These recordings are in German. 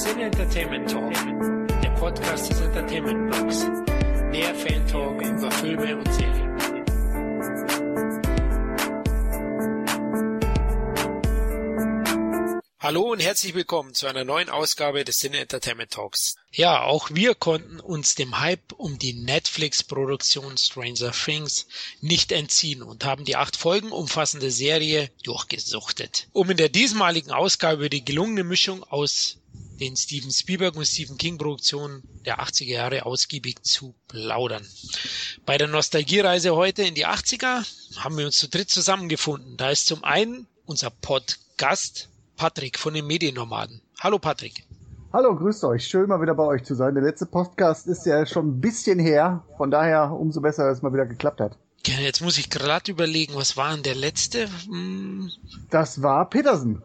Sin Entertainment Talk, der Podcast des Entertainment Blogs. Der Fan Talk über Filme und Serien. Hallo und herzlich willkommen zu einer neuen Ausgabe des Cine Entertainment Talks. Ja, auch wir konnten uns dem Hype um die Netflix-Produktion Stranger Things nicht entziehen und haben die acht Folgen umfassende Serie durchgesuchtet. Um in der diesmaligen Ausgabe die gelungene Mischung aus den Steven Spielberg und Stephen King Produktionen der 80er Jahre ausgiebig zu plaudern. Bei der Nostalgiereise heute in die 80er haben wir uns zu dritt zusammengefunden. Da ist zum einen unser Podcast Patrick von den Mediennomaden. Hallo Patrick. Hallo, grüßt euch. Schön mal wieder bei euch zu sein. Der letzte Podcast ist ja schon ein bisschen her. Von daher umso besser, dass es mal wieder geklappt hat. Jetzt muss ich gerade überlegen, was war denn der letzte? Hm. Das war Petersen.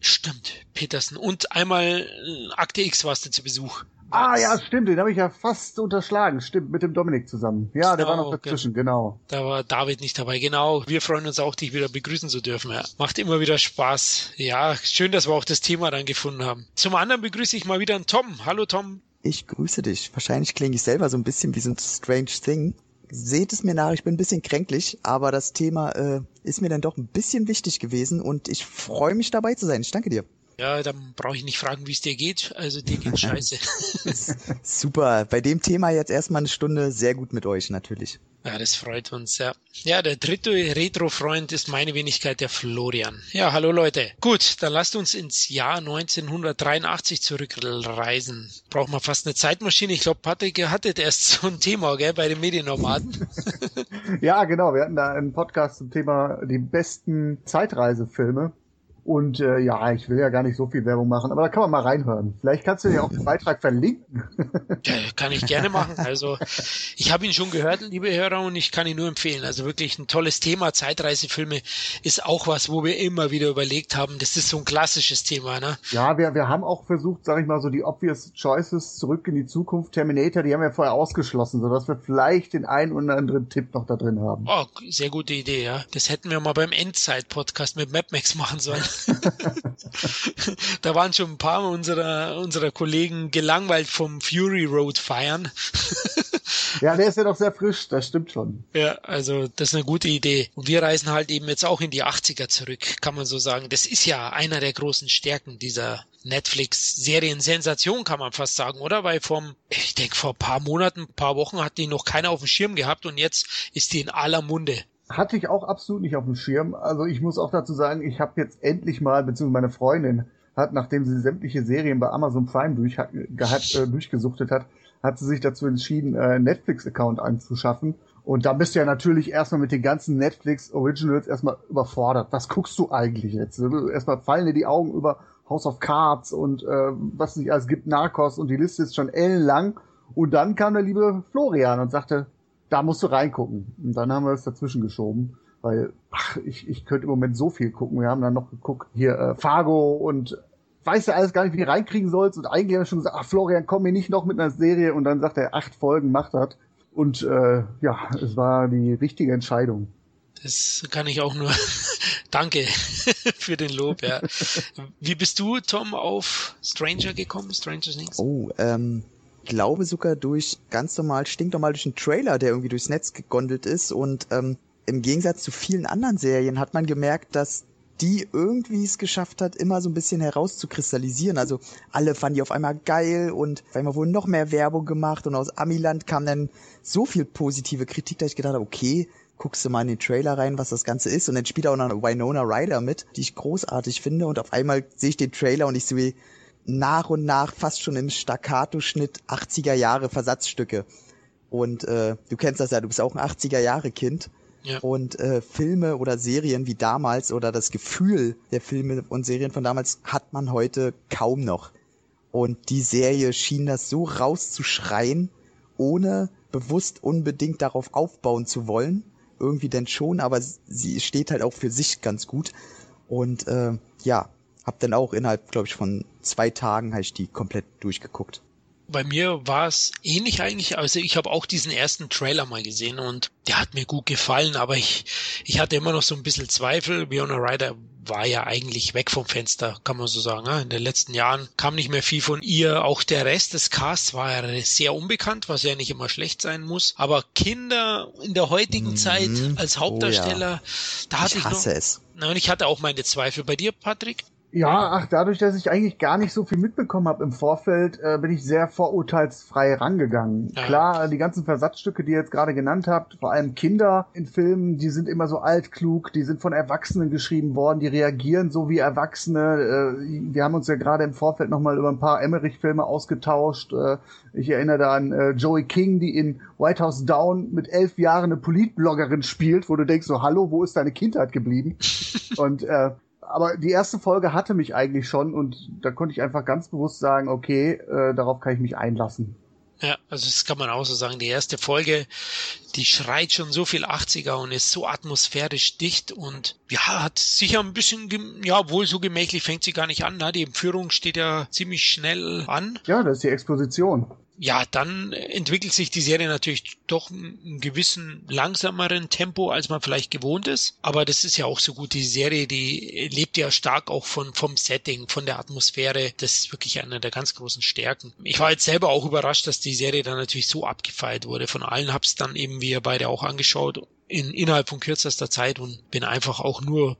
Stimmt, Petersen. Und einmal äh, Akte X warst du zu Besuch. Ah ja, stimmt, den habe ich ja fast unterschlagen. Stimmt, mit dem Dominik zusammen. Ja, der oh, war noch dazwischen, genau. Da war David nicht dabei, genau. Wir freuen uns auch, dich wieder begrüßen zu dürfen. Ja. Macht immer wieder Spaß. Ja, schön, dass wir auch das Thema dann gefunden haben. Zum anderen begrüße ich mal wieder einen Tom. Hallo Tom. Ich grüße dich. Wahrscheinlich klinge ich selber so ein bisschen wie so ein Strange Thing. Seht es mir nach, ich bin ein bisschen kränklich, aber das Thema äh, ist mir dann doch ein bisschen wichtig gewesen und ich freue mich dabei zu sein. Ich danke dir. Ja, dann brauche ich nicht fragen, wie es dir geht. Also dir geht scheiße. Super. Bei dem Thema jetzt erstmal eine Stunde sehr gut mit euch natürlich. Ja, das freut uns, ja. Ja, der dritte Retro-Freund ist meine Wenigkeit, der Florian. Ja, hallo Leute. Gut, dann lasst uns ins Jahr 1983 zurückreisen. Braucht man fast eine Zeitmaschine. Ich glaube, Patrick, ihr hattet erst so ein Thema, gell, bei den Mediennomaden. ja, genau. Wir hatten da einen Podcast zum Thema die besten Zeitreisefilme. Und äh, ja, ich will ja gar nicht so viel Werbung machen, aber da kann man mal reinhören. Vielleicht kannst du ja auch den Beitrag verlinken. Ja, kann ich gerne machen. Also ich habe ihn schon gehört, liebe Hörer, und ich kann ihn nur empfehlen. Also wirklich ein tolles Thema. Zeitreisefilme ist auch was, wo wir immer wieder überlegt haben. Das ist so ein klassisches Thema, ne? Ja, wir, wir haben auch versucht, sag ich mal, so die obvious choices zurück in die Zukunft. Terminator, die haben wir vorher ausgeschlossen, sodass wir vielleicht den einen oder anderen Tipp noch da drin haben. Oh, sehr gute Idee, ja. Das hätten wir mal beim Endzeit-Podcast mit MapMax machen sollen. da waren schon ein paar unserer, unserer Kollegen gelangweilt vom Fury Road feiern. ja, der ist ja doch sehr frisch, das stimmt schon. Ja, also das ist eine gute Idee. Und wir reisen halt eben jetzt auch in die 80er zurück, kann man so sagen. Das ist ja einer der großen Stärken dieser Netflix-Serien-Sensation, kann man fast sagen, oder? Weil vom, ich denke, vor paar Monaten, paar Wochen hat die noch keiner auf dem Schirm gehabt und jetzt ist die in aller Munde. Hatte ich auch absolut nicht auf dem Schirm. Also ich muss auch dazu sagen, ich habe jetzt endlich mal, beziehungsweise meine Freundin hat, nachdem sie sämtliche Serien bei Amazon Prime durch, hat, äh, durchgesuchtet hat, hat sie sich dazu entschieden, äh, Netflix-Account anzuschaffen. Und da bist du ja natürlich erstmal mit den ganzen Netflix Originals erstmal überfordert. Was guckst du eigentlich jetzt? Erstmal fallen dir die Augen über House of Cards und äh, was nicht alles gibt, Narcos und die Liste ist schon ellenlang. Und dann kam der liebe Florian und sagte, da musst du reingucken. Und dann haben wir es dazwischen geschoben, weil ach, ich, ich könnte im Moment so viel gucken. Wir haben dann noch geguckt, hier äh, Fargo und weiß ja alles gar nicht, wie du reinkriegen sollst. Und eigentlich haben wir schon gesagt, ach Florian, komm mir nicht noch mit einer Serie. Und dann sagt er, acht Folgen macht das. Und äh, ja, es war die richtige Entscheidung. Das kann ich auch nur. Danke für den Lob, ja. Wie bist du, Tom, auf Stranger gekommen, Stranger Things? Oh, ähm, glaube sogar durch ganz normal, stinknormal durch einen Trailer, der irgendwie durchs Netz gegondelt ist. Und ähm, im Gegensatz zu vielen anderen Serien hat man gemerkt, dass die irgendwie es geschafft hat, immer so ein bisschen herauszukristallisieren. Also alle fanden die auf einmal geil und auf einmal wurde noch mehr Werbung gemacht und aus Amiland kam dann so viel positive Kritik, dass ich gedacht habe, okay, guckst du mal in den Trailer rein, was das Ganze ist. Und dann spielt auch noch Winona Ryder mit, die ich großartig finde. Und auf einmal sehe ich den Trailer und ich sehe nach und nach fast schon im Staccato-Schnitt 80er Jahre Versatzstücke. Und äh, du kennst das ja, du bist auch ein 80er Jahre Kind. Ja. Und äh, Filme oder Serien wie damals oder das Gefühl der Filme und Serien von damals hat man heute kaum noch. Und die Serie schien das so rauszuschreien, ohne bewusst unbedingt darauf aufbauen zu wollen. Irgendwie denn schon, aber sie steht halt auch für sich ganz gut. Und äh, ja, hab dann auch innerhalb, glaube ich, von zwei Tagen habe ich die komplett durchgeguckt. Bei mir war es ähnlich eigentlich. Also ich habe auch diesen ersten Trailer mal gesehen und der hat mir gut gefallen, aber ich, ich hatte immer noch so ein bisschen Zweifel. Fiona Ryder war ja eigentlich weg vom Fenster, kann man so sagen. Ne? In den letzten Jahren kam nicht mehr viel von ihr. Auch der Rest des Casts war ja sehr unbekannt, was ja nicht immer schlecht sein muss. Aber Kinder in der heutigen mhm. Zeit als Hauptdarsteller, oh ja. da hatte ich, ich hasse noch, es. Na, und ich hatte auch meine Zweifel. Bei dir, Patrick? Ja, ach, dadurch, dass ich eigentlich gar nicht so viel mitbekommen habe im Vorfeld, äh, bin ich sehr vorurteilsfrei rangegangen. Ja. Klar, die ganzen Versatzstücke, die ihr jetzt gerade genannt habt, vor allem Kinder in Filmen, die sind immer so altklug, die sind von Erwachsenen geschrieben worden, die reagieren so wie Erwachsene. Äh, wir haben uns ja gerade im Vorfeld nochmal über ein paar Emmerich-Filme ausgetauscht. Äh, ich erinnere da an äh, Joey King, die in White House Down mit elf Jahren eine Politbloggerin spielt, wo du denkst so, hallo, wo ist deine Kindheit geblieben? Und äh, aber die erste Folge hatte mich eigentlich schon und da konnte ich einfach ganz bewusst sagen, okay, äh, darauf kann ich mich einlassen. Ja, also das kann man auch so sagen. Die erste Folge, die schreit schon so viel 80er und ist so atmosphärisch dicht und ja, hat sicher ein bisschen, ja, wohl so gemächlich fängt sie gar nicht an. Ne? Die Empführung steht ja ziemlich schnell an. Ja, das ist die Exposition ja, dann entwickelt sich die Serie natürlich doch einen gewissen langsameren Tempo, als man vielleicht gewohnt ist. Aber das ist ja auch so gut. Die Serie, die lebt ja stark auch von, vom Setting, von der Atmosphäre. Das ist wirklich einer der ganz großen Stärken. Ich war jetzt selber auch überrascht, dass die Serie dann natürlich so abgefeiert wurde. Von allen hab's dann eben, wie ihr beide auch angeschaut, in, innerhalb von kürzester Zeit und bin einfach auch nur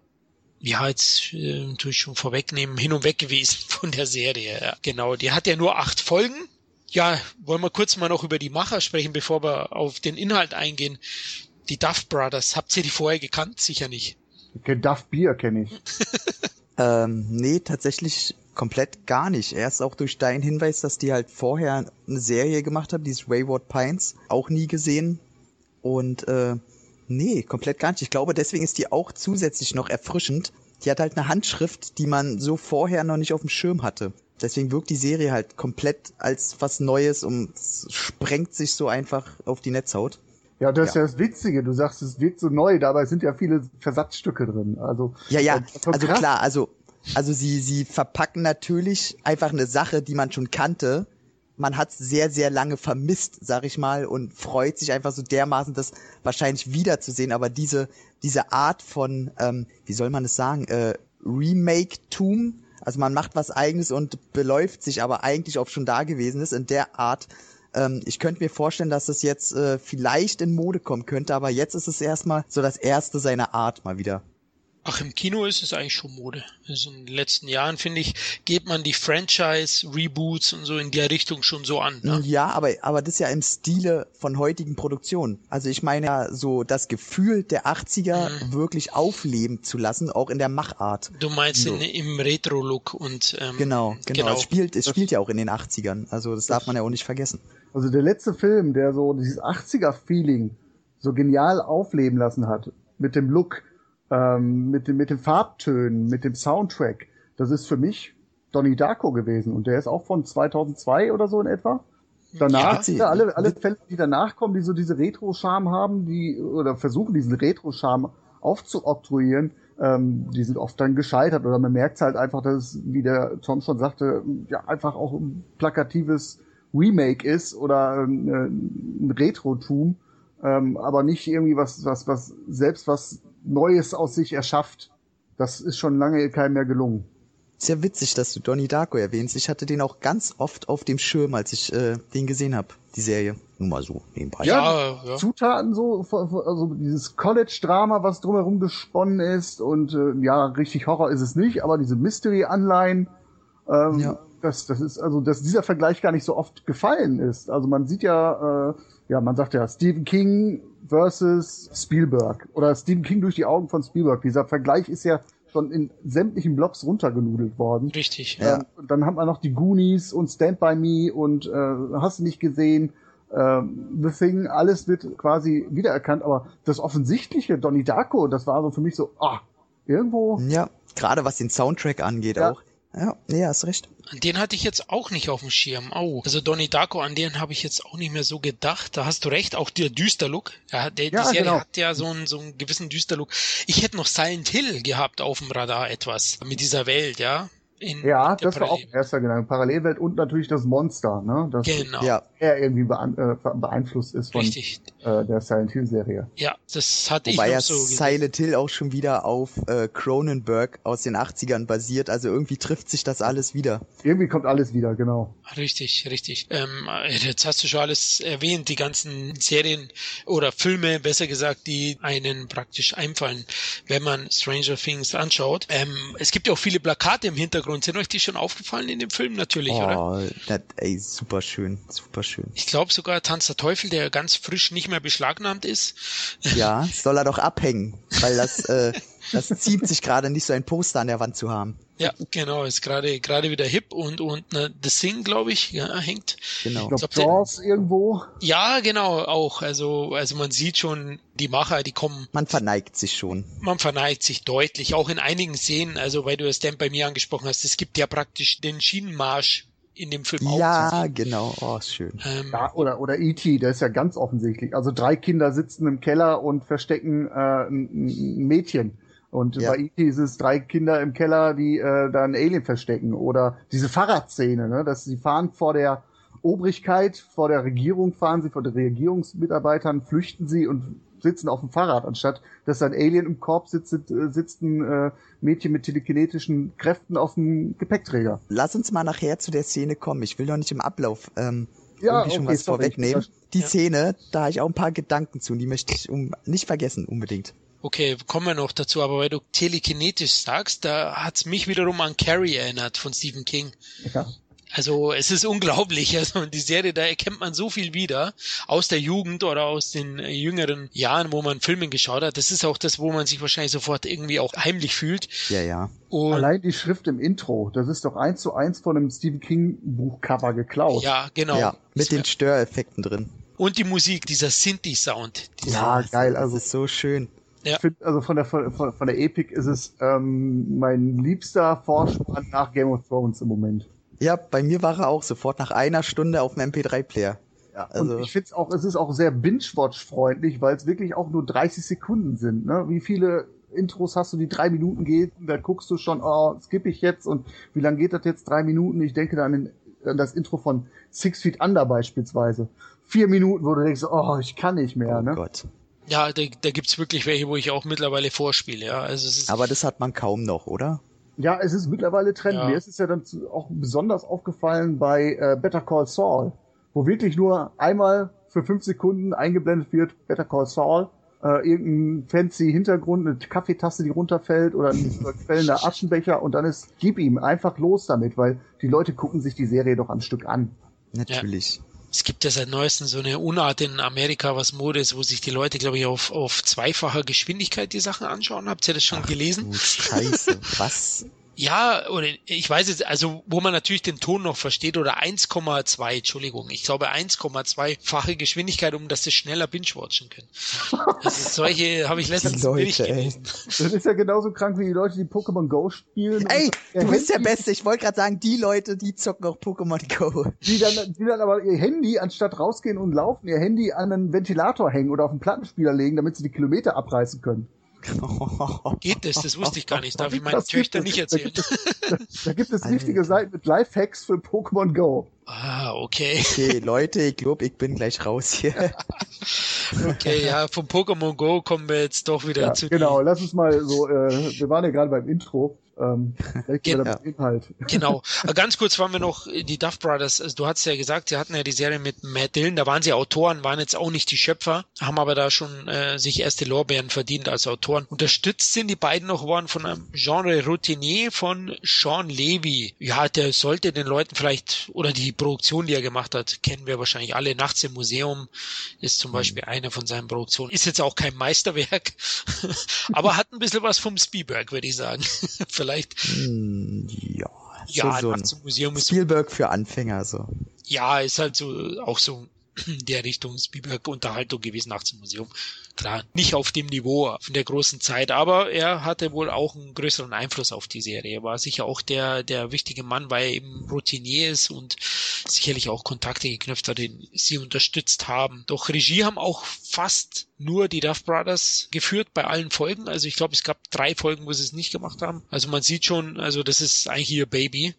ja, jetzt äh, natürlich schon vorwegnehmen, hin und weg gewesen von der Serie. Ja, genau, die hat ja nur acht Folgen ja, wollen wir kurz mal noch über die Macher sprechen, bevor wir auf den Inhalt eingehen. Die Duff Brothers, habt ihr die vorher gekannt? Sicher nicht. Okay, Duff Beer kenne ich. ähm, nee, tatsächlich komplett gar nicht. Erst auch durch deinen Hinweis, dass die halt vorher eine Serie gemacht haben, dieses Wayward Pines, auch nie gesehen. Und äh, nee, komplett gar nicht. Ich glaube, deswegen ist die auch zusätzlich noch erfrischend. Die hat halt eine Handschrift, die man so vorher noch nicht auf dem Schirm hatte. Deswegen wirkt die Serie halt komplett als was Neues und sprengt sich so einfach auf die Netzhaut. Ja, das ja. ist ja das Witzige. Du sagst, es wirkt so neu, dabei sind ja viele Versatzstücke drin. Also ja, ja, also klar, also also sie sie verpacken natürlich einfach eine Sache, die man schon kannte. Man hat sehr sehr lange vermisst, sag ich mal, und freut sich einfach so dermaßen, das wahrscheinlich wiederzusehen. Aber diese diese Art von, ähm, wie soll man es sagen, äh, Remake-Tum, also man macht was eigenes und beläuft sich aber eigentlich auf schon Dagewesenes in der Art. Ähm, ich könnte mir vorstellen, dass es jetzt äh, vielleicht in Mode kommen könnte, aber jetzt ist es erstmal so das erste seiner Art mal wieder. Ach, im Kino ist es eigentlich schon Mode. Also in den letzten Jahren, finde ich, geht man die Franchise-Reboots und so in der Richtung schon so an. Ne? Ja, aber, aber das ist ja im Stile von heutigen Produktionen. Also ich meine ja so das Gefühl der 80er mhm. wirklich aufleben zu lassen, auch in der Machart. Du meinst so. in, im Retro-Look und ähm, genau, genau, genau. Es spielt, es spielt ja auch in den 80ern. Also das darf man ja auch nicht vergessen. Also der letzte Film, der so dieses 80er-Feeling so genial aufleben lassen hat, mit dem Look, ähm, mit, dem, mit den Farbtönen, mit dem Soundtrack. Das ist für mich Donnie Darko gewesen und der ist auch von 2002 oder so in etwa. Danach, ja, alle, alle Fälle, die danach kommen, die so diese Retro-Charme haben, die, oder versuchen diesen Retro-Charme aufzuoktroyieren, ähm, die sind oft dann gescheitert oder man merkt halt einfach, dass es, wie der Tom schon sagte, ja, einfach auch ein plakatives Remake ist oder ein, ein Retro-Tum, ähm, aber nicht irgendwie was, was, was, selbst was Neues aus sich erschafft. Das ist schon lange keinem mehr gelungen. Sehr witzig, dass du Donnie Darko erwähnst. Ich hatte den auch ganz oft auf dem Schirm, als ich äh, den gesehen habe, die Serie. Nur mal so nebenbei. Ja, ja, Zutaten so, also dieses College-Drama, was drumherum gesponnen ist und äh, ja, richtig Horror ist es nicht, aber diese Mystery-Anleihen, ähm, ja. das, das ist also, dass dieser Vergleich gar nicht so oft gefallen ist. Also man sieht ja, äh, ja, man sagt ja, Stephen King versus Spielberg oder Stephen King durch die Augen von Spielberg. Dieser Vergleich ist ja schon in sämtlichen Blogs runtergenudelt worden. Richtig. Ähm, ja. Dann haben wir noch die Goonies und Stand By Me und äh, hast du nicht gesehen. Ähm, The Thing, alles wird quasi wiedererkannt, aber das offensichtliche Donnie Darko, das war so für mich so, ah, irgendwo. Ja, gerade was den Soundtrack angeht ja. auch. Ja, nee, hast recht. An den hatte ich jetzt auch nicht auf dem Schirm. Oh, also Donnie Darko, an den habe ich jetzt auch nicht mehr so gedacht. Da hast du recht, auch der Düsterlook. Ja, der, ja, die Serie genau. hat ja so einen, so einen gewissen Düsterlook. Ich hätte noch Silent Hill gehabt auf dem Radar etwas mit dieser Welt, ja. In, Ja, das war auch Parallel- erster Gedanke. Parallelwelt und natürlich das Monster, ne? Das Genau, Ja, er irgendwie beein äh, beeinflusst ist von richtig. äh, der Silent Hill Serie. Ja, das hatte wobei ich ja so gesehen. Silent Hill auch schon wieder auf äh, Cronenberg aus den 80ern basiert, also irgendwie trifft sich das alles wieder. Irgendwie kommt alles wieder, genau. Richtig, richtig. Ähm, jetzt hast du schon alles erwähnt, die ganzen Serien oder Filme, besser gesagt, die einen praktisch einfallen, wenn man Stranger Things anschaut. Ähm, es gibt ja auch viele Plakate im Hintergrund. Sind euch die schon aufgefallen in dem Film natürlich, oder? Oh, das, ey, super schön, super schön. Ich glaube sogar Tanz der Teufel, der ganz frisch nicht mehr beschlagnahmt ist. Ja, soll er doch abhängen, weil das, äh, das zieht sich gerade nicht so ein Poster an der Wand zu haben. Ja, genau, ist gerade gerade wieder hip und und ne, The Thing, glaube ich, ja, hängt. Genau. Ich glaube, glaub, Jaws irgendwo. Ja, genau, auch. Also also man sieht schon, die Macher, die kommen Man verneigt sich schon. man verneigt sich deutlich, auch in einigen Szenen, also weil du es Dan bei mir angesprochen hast, es gibt ja praktisch den Schienenmarsch in dem Film auch. Ja, genau. Oh, ist schön. Ähm, Ja, oder, oder E.T., das ist ja ganz offensichtlich. Also drei Kinder sitzen im Keller und verstecken äh, ein, ein Mädchen. Und Ja. bei E.T. ist es drei Kinder im Keller, die äh, da ein Alien verstecken. Oder diese Fahrradszene, ne? dass sie fahren vor der Obrigkeit, vor der Regierung fahren sie, vor den Regierungsmitarbeitern flüchten sie und sitzen auf dem Fahrrad, anstatt dass ein Alien im Korb sitzt, äh, sitzt ein äh, Mädchen mit telekinetischen Kräften auf dem Gepäckträger. Lass uns mal nachher zu der Szene kommen. Ich will doch nicht im Ablauf ähm, Ja, irgendwie schon okay, was sorry. vorwegnehmen. Die Ja. Szene, da habe ich auch ein paar Gedanken zu und die möchte ich um, nicht vergessen unbedingt. Okay, kommen wir noch dazu, aber weil du telekinetisch sagst, da hat's mich wiederum an Carrie erinnert von Stephen King. Ja. Also es ist unglaublich. Also die Serie, da erkennt man so viel wieder aus der Jugend oder aus den jüngeren Jahren, wo man Filme geschaut hat. Das ist auch das, wo man sich wahrscheinlich sofort irgendwie auch heimlich fühlt. Ja, ja. Und Allein die Schrift im Intro, das ist doch eins zu eins von einem Stephen King Buchcover geklaut. ja, genau. Ja, mit den Störeffekten drin. Und die Musik, dieser Synthi-Sound. dieser- Ja, geil. Also ist so schön. Ja. ich find, also von der von, von der Epic ist es ähm, mein liebster Vorspann nach Game of Thrones im Moment. Ja, bei mir war er auch sofort nach einer Stunde auf dem MP3-Player. Ja, Also- und ich finde es auch, es ist auch sehr binge-watch-freundlich, weil es wirklich auch nur 30 Sekunden sind. Ne? Wie viele Intros hast du, die drei Minuten geht? Da guckst du schon, oh, skippe ich jetzt und wie lange geht das jetzt? Drei Minuten? Ich denke da an, den, an das Intro von Six Feet Under beispielsweise. Vier Minuten, wo du denkst, oh, ich kann nicht mehr. oh ne? Gott. Ja, da, da gibt's wirklich welche, wo ich auch mittlerweile vorspiele. Ja, also es ist Aber das hat man kaum noch, oder? Ja, es ist mittlerweile Trend. Ja. Mir ist es ja dann auch besonders aufgefallen bei äh, Better Call Saul, wo wirklich nur einmal für fünf Sekunden eingeblendet wird, Better Call Saul, äh, irgendein fancy Hintergrund, eine Kaffeetasse, die runterfällt oder ein quellender Aschenbecher und dann ist, gib ihm einfach los damit, weil die Leute gucken sich die Serie doch am Stück an. Natürlich. Es gibt ja seit neuestem so eine Unart in Amerika, was Mode ist, wo sich die Leute, glaube ich, auf, auf zweifacher Geschwindigkeit die Sachen anschauen. Habt ihr das schon gelesen? Du Scheiße. Was? Ja, oder ich weiß jetzt, also wo man natürlich den Ton noch versteht, oder 1,2, Entschuldigung, ich glaube 1,2-fache Geschwindigkeit, um dass sie schneller binge-watchen können. Also solche habe ich letztens Die Leute, nicht ey. gelesen. Das ist ja genauso krank wie die Leute, die Pokémon Go spielen. Ey, du bist der Handy- Beste. Ich wollte gerade sagen, die Leute, die zocken auch Pokémon Go. Die dann, die dann aber ihr Handy, anstatt rausgehen und laufen, ihr Handy an einen Ventilator hängen oder auf einen Plattenspieler legen, damit sie die Kilometer abreißen können. Geht das? Das wusste ich gar nicht. Darf ich meinen Das gibt Töchtern es. nicht erzählen. Da gibt es Alter. richtige Seiten mit Lifehacks für Pokémon Go. Ah, okay. Okay, Leute, ich glaube, ich bin gleich raus hier. Okay, ja, vom Pokémon Go kommen wir jetzt doch wieder Ja, zu genau, lass uns mal so, äh, wir waren ja gerade beim Intro. Ähm, direkt wieder Genau. Inhalt. Genau. Aber Ganz kurz waren wir noch äh, die Duff Brothers. Also du hast ja gesagt, sie hatten ja die Serie mit Matt Dillon. Da waren sie Autoren, waren jetzt auch nicht die Schöpfer, haben aber da schon äh, sich erste Lorbeeren verdient als Autoren. Unterstützt sind die beiden noch worden von einem Genre Routinier von Sean Levy. Ja, der sollte den Leuten vielleicht oder die Produktion, die er gemacht hat, kennen wir wahrscheinlich alle. Nachts im Museum ist zum Beispiel eine von seinen Produktionen. Ist jetzt auch kein Meisterwerk, aber hat ein bisschen was vom Spielberg, würde ich sagen. Vielleicht. Hm, ja. Ja, so, so ein Museum ist Spielberg für Anfänger, so. Ja, ist halt so auch so der Richtung Spielberg Unterhaltung gewesen nachts im Museum. Klar, nicht auf dem Niveau von der großen Zeit, aber er hatte wohl auch einen größeren Einfluss auf die Serie. Er war sicher auch der, der wichtige Mann, weil er eben Routinier ist und sicherlich auch Kontakte geknüpft hat, die sie unterstützt haben. Doch Regie haben auch fast nur die Duff Brothers geführt bei allen Folgen. Also ich glaube, es gab drei Folgen, wo sie es nicht gemacht haben. Also man sieht schon, also das ist eigentlich ihr Baby.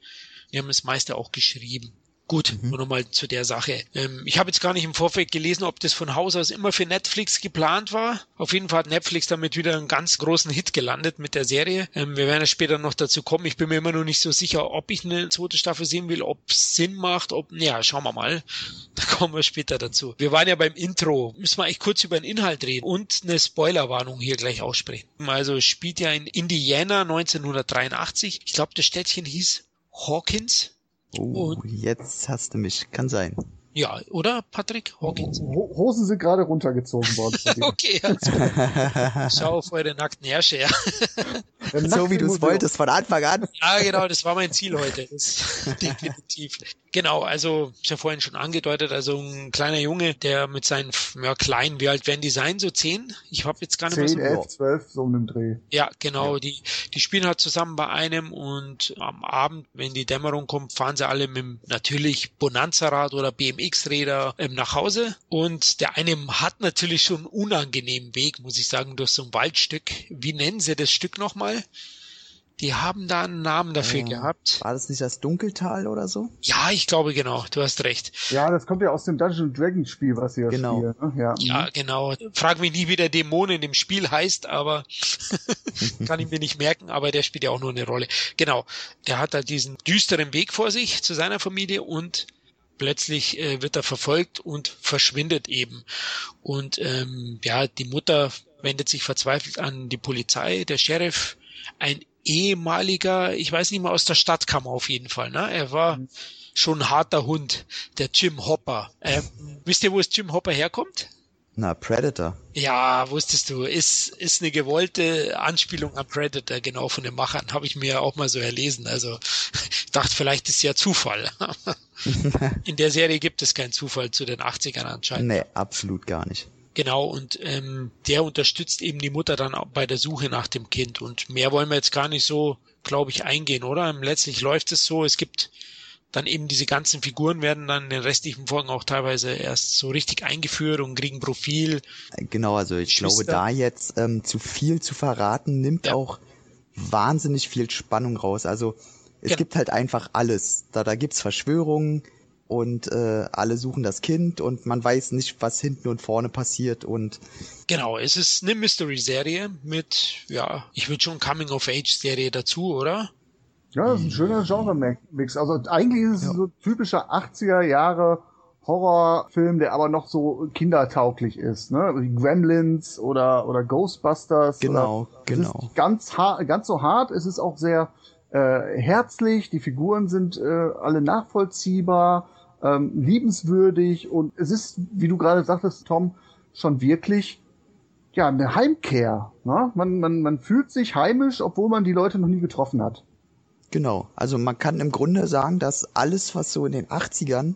Die haben das meiste auch geschrieben. Gut, mhm. nur nochmal zu der Sache. Ähm, ich habe jetzt gar nicht im Vorfeld gelesen, ob das von Haus aus immer für Netflix geplant war. Auf jeden Fall hat Netflix damit wieder einen ganz großen Hit gelandet mit der Serie. Ähm, wir werden ja später noch dazu kommen. Ich bin mir immer noch nicht so sicher, ob ich eine zweite Staffel sehen will, ob es Sinn macht, ob, ja, schauen wir mal. Da kommen wir später dazu. Wir waren ja beim Intro. Müssen wir eigentlich kurz über den Inhalt reden und eine Spoilerwarnung hier gleich aussprechen. Also spielt ja in Indiana 1983. Ich glaube, das Städtchen hieß Hawkins Oh, jetzt hast du mich. Kann sein. Ja, oder Patrick Hawkins? Hosen sind gerade runtergezogen worden. okay, also, schau auf eure nackten Herrsche, ja. so wie du es wolltest von Anfang an. Ja, genau, das war mein Ziel heute. Das, definitiv. Genau, also ich ja vorhin schon angedeutet, also ein kleiner Junge, der mit seinen, ja klein, wie alt werden die sein? So zehn? Ich habe jetzt gar nicht 10, mehr so... 11, 12, so um den Dreh. Ja, genau, ja. die die spielen halt zusammen bei einem und am Abend, wenn die Dämmerung kommt, fahren sie alle mit dem natürlich Bonanza-Rad oder BMX-Räder ähm, nach Hause und der eine hat natürlich schon einen unangenehmen Weg, muss ich sagen, durch so ein Waldstück. Wie nennen sie das Stück nochmal? Die haben da einen Namen dafür ja. gehabt. War das nicht das Dunkeltal oder so? Ja, ich glaube genau. Du hast recht. Ja, das kommt ja aus dem Dungeon Dragons Spiel, was ja genau. spielen. Ne? Ja. ja, genau. Frag mich nie, wie der Dämon in dem Spiel heißt, aber kann ich mir nicht merken, aber der spielt ja auch nur eine Rolle. Genau. Der hat halt diesen düsteren Weg vor sich zu seiner Familie und plötzlich äh, wird er verfolgt und verschwindet eben. Und ähm, ja, die Mutter wendet sich verzweifelt an die Polizei, der Sheriff, ein ehemaliger, ich weiß nicht mehr, aus der Stadt kam auf jeden Fall. Ne? Er war mhm. schon ein harter Hund, der Jim Hopper. Ähm, wisst ihr, wo es Jim Hopper herkommt? Na, Predator. Ja, wusstest du, ist, ist eine gewollte Anspielung an Predator, genau von den Machern, habe ich mir auch mal so erlesen. Also ich dachte, vielleicht ist ja Zufall. In der Serie gibt es keinen Zufall zu den 80ern anscheinend. Nee, absolut gar nicht. Genau, und ähm, der unterstützt eben die Mutter dann auch bei der Suche nach dem Kind. Und mehr wollen wir jetzt gar nicht so, glaube ich, eingehen, oder? Letztlich läuft es so, es gibt dann eben diese ganzen Figuren werden dann in den restlichen Folgen auch teilweise erst so richtig eingeführt und kriegen Profil. Genau, also ich glaube, da jetzt ähm, zu viel zu verraten, nimmt ja. auch wahnsinnig viel Spannung raus. Also es ja. gibt halt einfach alles. Da, da gibt's Verschwörungen, und äh, alle suchen das Kind und man weiß nicht, was hinten und vorne passiert und genau, es ist eine Mystery-Serie mit, ja, ich würde schon Coming-of-Age-Serie dazu, oder? Ja, das ist ein schöner Genre-Mix. Also eigentlich ist es ja. so typischer 80er Jahre Horrorfilm, der aber noch so kindertauglich ist, ne? Wie Gremlins oder oder Ghostbusters. Genau, oder, genau. ganz hart, ganz so hart. Es ist auch sehr äh, herzlich. Die Figuren sind äh, alle nachvollziehbar ähm, liebenswürdig und es ist, wie du gerade sagtest, Tom, schon wirklich ja eine Heimkehr. Ne? Man, man, man fühlt sich heimisch, obwohl man die Leute noch nie getroffen hat. Genau, also man kann im Grunde sagen, dass alles, was so in den 80ern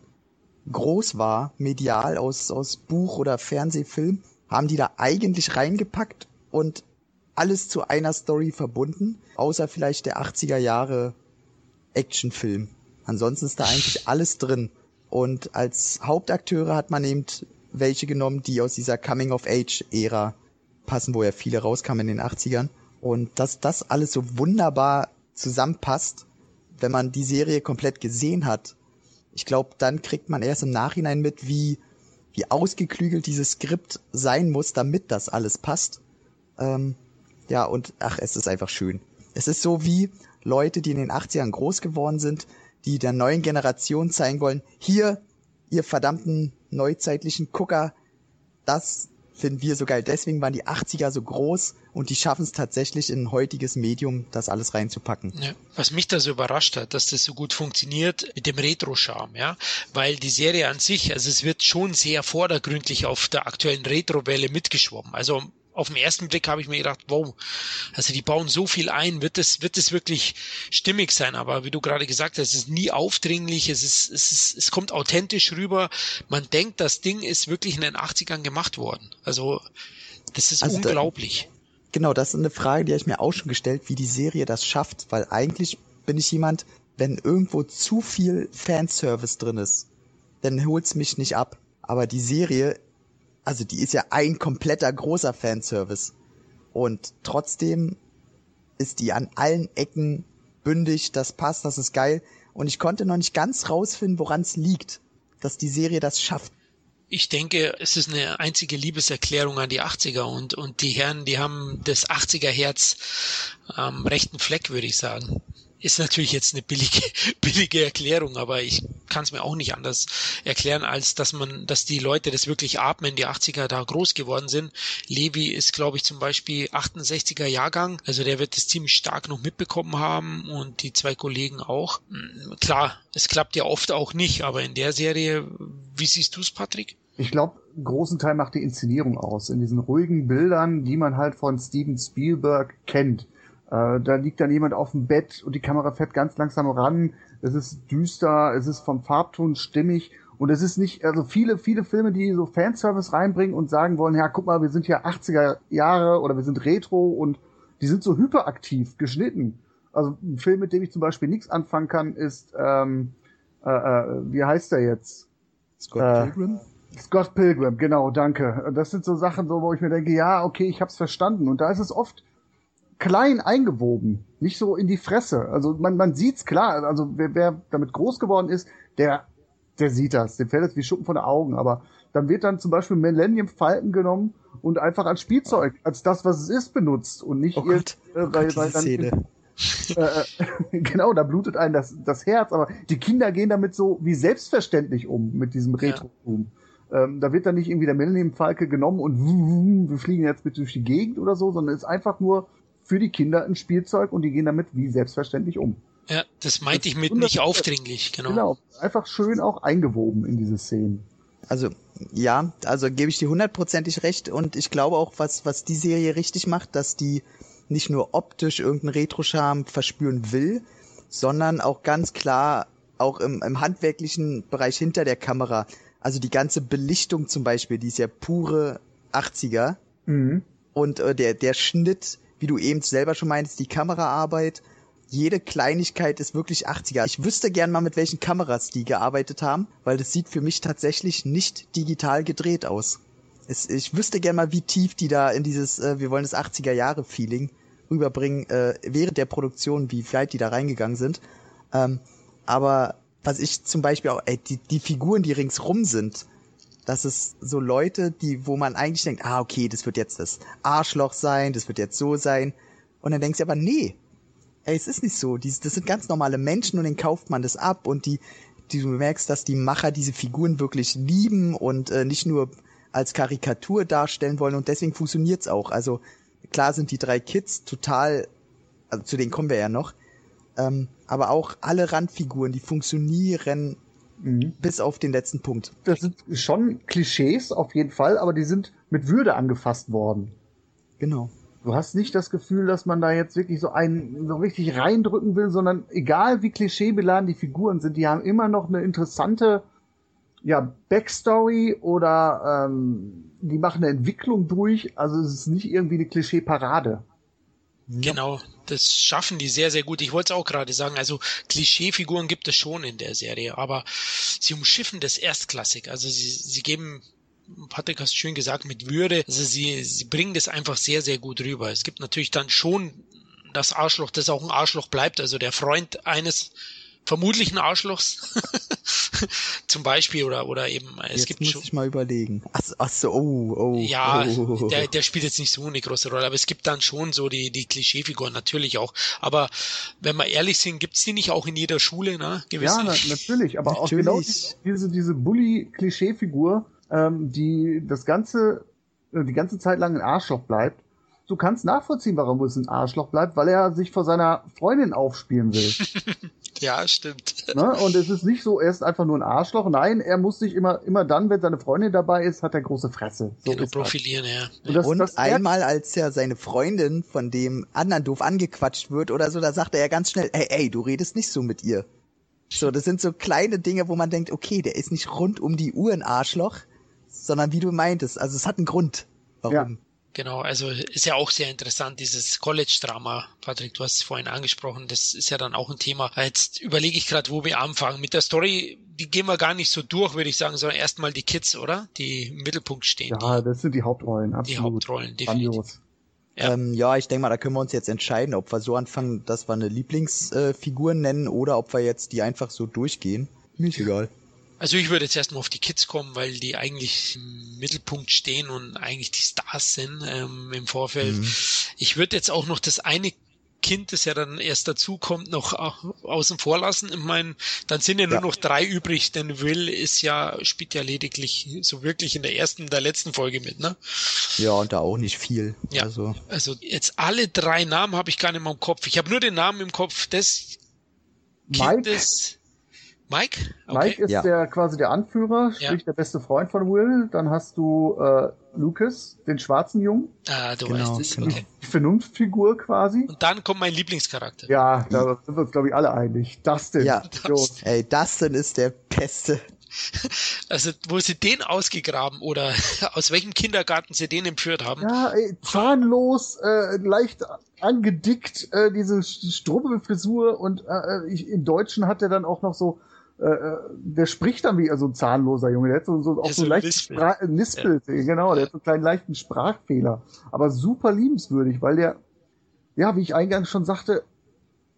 groß war, medial aus, aus Buch oder Fernsehfilm, haben die da eigentlich reingepackt und alles zu einer Story verbunden, außer vielleicht der 80er Jahre Actionfilm. Ansonsten ist da eigentlich alles drin. Und als Hauptakteure hat man eben welche genommen, die aus dieser Coming-of-Age-Ära passen, wo ja viele rauskamen in den 80ern. Und dass das alles so wunderbar zusammenpasst, wenn man die Serie komplett gesehen hat, ich glaube, dann kriegt man erst im Nachhinein mit, wie, wie ausgeklügelt dieses Skript sein muss, damit das alles passt. Ähm, ja, und ach, es ist einfach schön. Es ist so wie Leute, die in den 80ern groß geworden sind, die der neuen Generation zeigen wollen, hier, ihr verdammten neuzeitlichen Gucker, das finden wir so geil. Deswegen waren die 80er so groß und die schaffen es tatsächlich in ein heutiges Medium, das alles reinzupacken. Ja, was mich da so überrascht hat, dass das so gut funktioniert mit dem Retro-Charme, ja, weil die Serie an sich, also es wird schon sehr vordergründlich auf der aktuellen Retro-Welle mitgeschwommen. Also auf den ersten Blick habe ich mir gedacht, wow, also die bauen so viel ein, wird es wird es wirklich stimmig sein, aber wie du gerade gesagt hast, es ist nie aufdringlich, es ist es ist es kommt authentisch rüber. Man denkt, das Ding ist wirklich in den 80ern gemacht worden. Also das ist also unglaublich. Da, genau, das ist eine Frage, die habe ich mir auch schon gestellt, wie die Serie das schafft, weil eigentlich bin ich jemand, wenn irgendwo zu viel Fanservice drin ist, dann holt's mich nicht ab. Aber die Serie, also die ist ja ein kompletter großer Fanservice. Und trotzdem ist die an allen Ecken bündig, das passt, das ist geil. Und ich konnte noch nicht ganz rausfinden, woran es liegt, dass die Serie das schafft. Ich denke, es ist eine einzige Liebeserklärung an die 80er und, und die Herren, die haben das 80er Herz am rechten Fleck, würde ich sagen ist natürlich jetzt eine billige, billige Erklärung, aber ich kann es mir auch nicht anders erklären, als dass man, dass die Leute das wirklich atmen, die 80er da groß geworden sind. Levi ist, glaube ich, zum Beispiel 68er Jahrgang, also der wird das ziemlich stark noch mitbekommen haben und die zwei Kollegen auch. Hm, klar, es klappt ja oft auch nicht, aber in der Serie, wie siehst du es, Patrick? Ich glaube, großen Teil macht die Inszenierung aus. In diesen ruhigen Bildern, die man halt von Steven Spielberg kennt äh, da liegt dann jemand auf dem Bett und die Kamera fährt ganz langsam ran. Es ist düster, es ist vom Farbton stimmig und es ist nicht, also viele, viele Filme, die so Fanservice reinbringen und sagen wollen, ja, guck mal, wir sind ja 80er Jahre oder wir sind Retro und die sind so hyperaktiv geschnitten. Also ein Film, mit dem ich zum Beispiel nichts anfangen kann, ist, ähm, äh, äh, wie heißt der jetzt? Scott äh, Pilgrim? Scott Pilgrim, genau, danke. Das sind so Sachen, so, wo ich mir denke, ja, okay, ich hab's verstanden. Und da ist es oft klein eingewoben, nicht so in die Fresse. Also man, man sieht's klar, also wer, wer damit groß geworden ist, der, der sieht das, dem fällt es wie Schuppen von den Augen, aber dann wird dann zum Beispiel Millennium Falcon genommen und einfach als Spielzeug, als das, was es ist, benutzt und nicht oh Gott, äh, oh weil, Gott, weil dann Szene. Äh, äh, genau, da blutet einem das, das Herz, aber die Kinder gehen damit so wie selbstverständlich um, mit diesem Retro-Boom. Ja. Ähm, da wird dann nicht irgendwie der Millennium Falke genommen und wir fliegen jetzt mit durch die Gegend oder so, sondern es ist einfach nur für die Kinder ein Spielzeug und die gehen damit wie selbstverständlich um. Ja, das meinte ich mit nicht aufdringlich, genau. Genau, einfach schön auch eingewoben in diese Szenen. Also ja, also gebe ich dir hundertprozentig recht und ich glaube auch, was, was die Serie richtig macht, dass die nicht nur optisch irgendeinen Retro-Charme verspüren will, sondern auch ganz klar auch im, im handwerklichen Bereich hinter der Kamera. Also die ganze Belichtung zum Beispiel, die ist ja pure 80er. Mhm. Und äh, der, der Schnitt, wie du eben selber schon meinst, die Kameraarbeit, jede Kleinigkeit ist wirklich 80er. Ich wüsste gern mal, mit welchen Kameras die gearbeitet haben, weil das sieht für mich tatsächlich nicht digital gedreht aus. Es, ich wüsste gern mal, wie tief die da in dieses, äh, wir wollen das 80er Jahre Feeling rüberbringen, äh, während der Produktion, wie weit die da reingegangen sind. Ähm, aber was ich zum Beispiel auch, ey, die, die Figuren, die ringsrum sind, dass es so Leute, die, wo man eigentlich denkt, ah, okay, das wird jetzt das Arschloch sein, das wird jetzt so sein. Und dann denkst du aber, nee, ey, es ist nicht so. Die, das sind ganz normale Menschen und den kauft man das ab und die, die du merkst, dass die Macher diese Figuren wirklich lieben und äh, nicht nur als Karikatur darstellen wollen und deswegen funktioniert's auch. Also klar sind die drei Kids total, also zu denen kommen wir ja noch, ähm, aber auch alle Randfiguren, die funktionieren Mhm. Bis auf den letzten Punkt. Das sind schon Klischees auf jeden Fall, aber die sind mit Würde angefasst worden. Genau. Du hast nicht das Gefühl, dass man da jetzt wirklich so einen so richtig reindrücken will, sondern egal wie klischeebeladen die Figuren sind, die haben immer noch eine interessante ja, Backstory oder ähm, die machen eine Entwicklung durch. Also es ist nicht irgendwie eine Klischee-Parade. Genau, das schaffen die sehr, sehr gut. Ich wollte es auch gerade sagen, also Klischeefiguren gibt es schon in der Serie, aber sie umschiffen das erstklassig. Also sie, sie geben Patrick hast schön gesagt, mit Würde. Also sie, sie bringen das einfach sehr, sehr gut rüber. Es gibt natürlich dann schon das Arschloch, das auch ein Arschloch bleibt. Also der Freund eines vermutlichen Arschlochs zum Beispiel oder oder eben es jetzt gibt muss schon, ich mal überlegen ach, ach so oh oh ja oh. Der, der spielt jetzt nicht so eine große Rolle aber es gibt dann schon so die die Klischeefiguren natürlich auch aber wenn wir ehrlich sind gibt's die nicht auch in jeder Schule ne Gewiss ja na, natürlich aber natürlich. auch genau diese diese Bully Klischeefigur ähm, die das ganze die ganze Zeit lang ein Arschloch bleibt du kannst nachvollziehen, warum es ein Arschloch bleibt, weil er sich vor seiner Freundin aufspielen will. Ja, stimmt. Ne? Und es ist nicht so, er ist einfach nur ein Arschloch. Nein, er muss sich immer, immer dann, wenn seine Freundin dabei ist, hat er große Fresse. So genau, profilieren, ja. Und, das, und das einmal, als ja seine Freundin von dem anderen doof angequatscht wird oder so, da sagt er ja ganz schnell, ey, ey, du redest nicht so mit ihr. So, das sind so kleine Dinge, wo man denkt, okay, der ist nicht rund um die Uhr ein Arschloch, sondern wie du meintest, also es hat einen Grund, warum. Ja. Genau, also ist ja auch sehr interessant, dieses College-Drama. Patrick, du hast es vorhin angesprochen, das ist ja dann auch ein Thema. Jetzt überlege ich gerade, wo wir anfangen. Mit der Story, die gehen wir gar nicht so durch, würde ich sagen, sondern erstmal die Kids, oder? Die im Mittelpunkt stehen. Ja, das sind die Hauptrollen, absolut. Die Hauptrollen, definitiv. Grandios. Ja. Ähm, ja, ich denke mal, da können wir uns jetzt entscheiden, ob wir so anfangen, dass wir eine Lieblingsfigur äh, nennen oder ob wir jetzt die einfach so durchgehen. Mir ist egal. Also ich würde jetzt erstmal auf die Kids kommen, weil die eigentlich im Mittelpunkt stehen und eigentlich die Stars sind ähm, im Vorfeld. Mhm. Ich würde jetzt auch noch das eine Kind, das ja dann erst dazukommt, noch außen vor lassen. Ich meine, dann sind ja nur ja. noch drei übrig, denn Will ist ja, spielt ja lediglich so wirklich in der ersten, der letzten Folge mit, ne? Ja, und da auch nicht viel. Ja. Also, also jetzt alle drei Namen habe ich gar nicht mehr im Kopf. Ich habe nur den Namen im Kopf des Kindes. Mike? Okay. Mike ist ja. der quasi der Anführer, sprich ja. der beste Freund von Will. Dann hast du äh, Lucas, den schwarzen Jungen. Ah, du genau, weißt es. Genau. Okay. Die Vernunftfigur quasi. Und dann kommt mein Lieblingscharakter. Ja, da sind wir uns, glaube ich, alle einig. Dustin. Ja, Dustin. ey, Dustin ist der Beste. Also, wo sie den ausgegraben oder aus welchem Kindergarten sie den entführt haben. Ja, ey, zahnlos, äh, leicht angedickt, äh, diese Strubbelfrisur und äh, ich, im Deutschen hat er dann auch noch so äh, äh, der spricht dann wie also ein zahnloser Junge. Der hat so, so auch so, so leicht Nispel, Nispel ja. genau, der hat so einen kleinen leichten Sprachfehler. Aber super liebenswürdig, weil der, ja, wie ich eingangs schon sagte,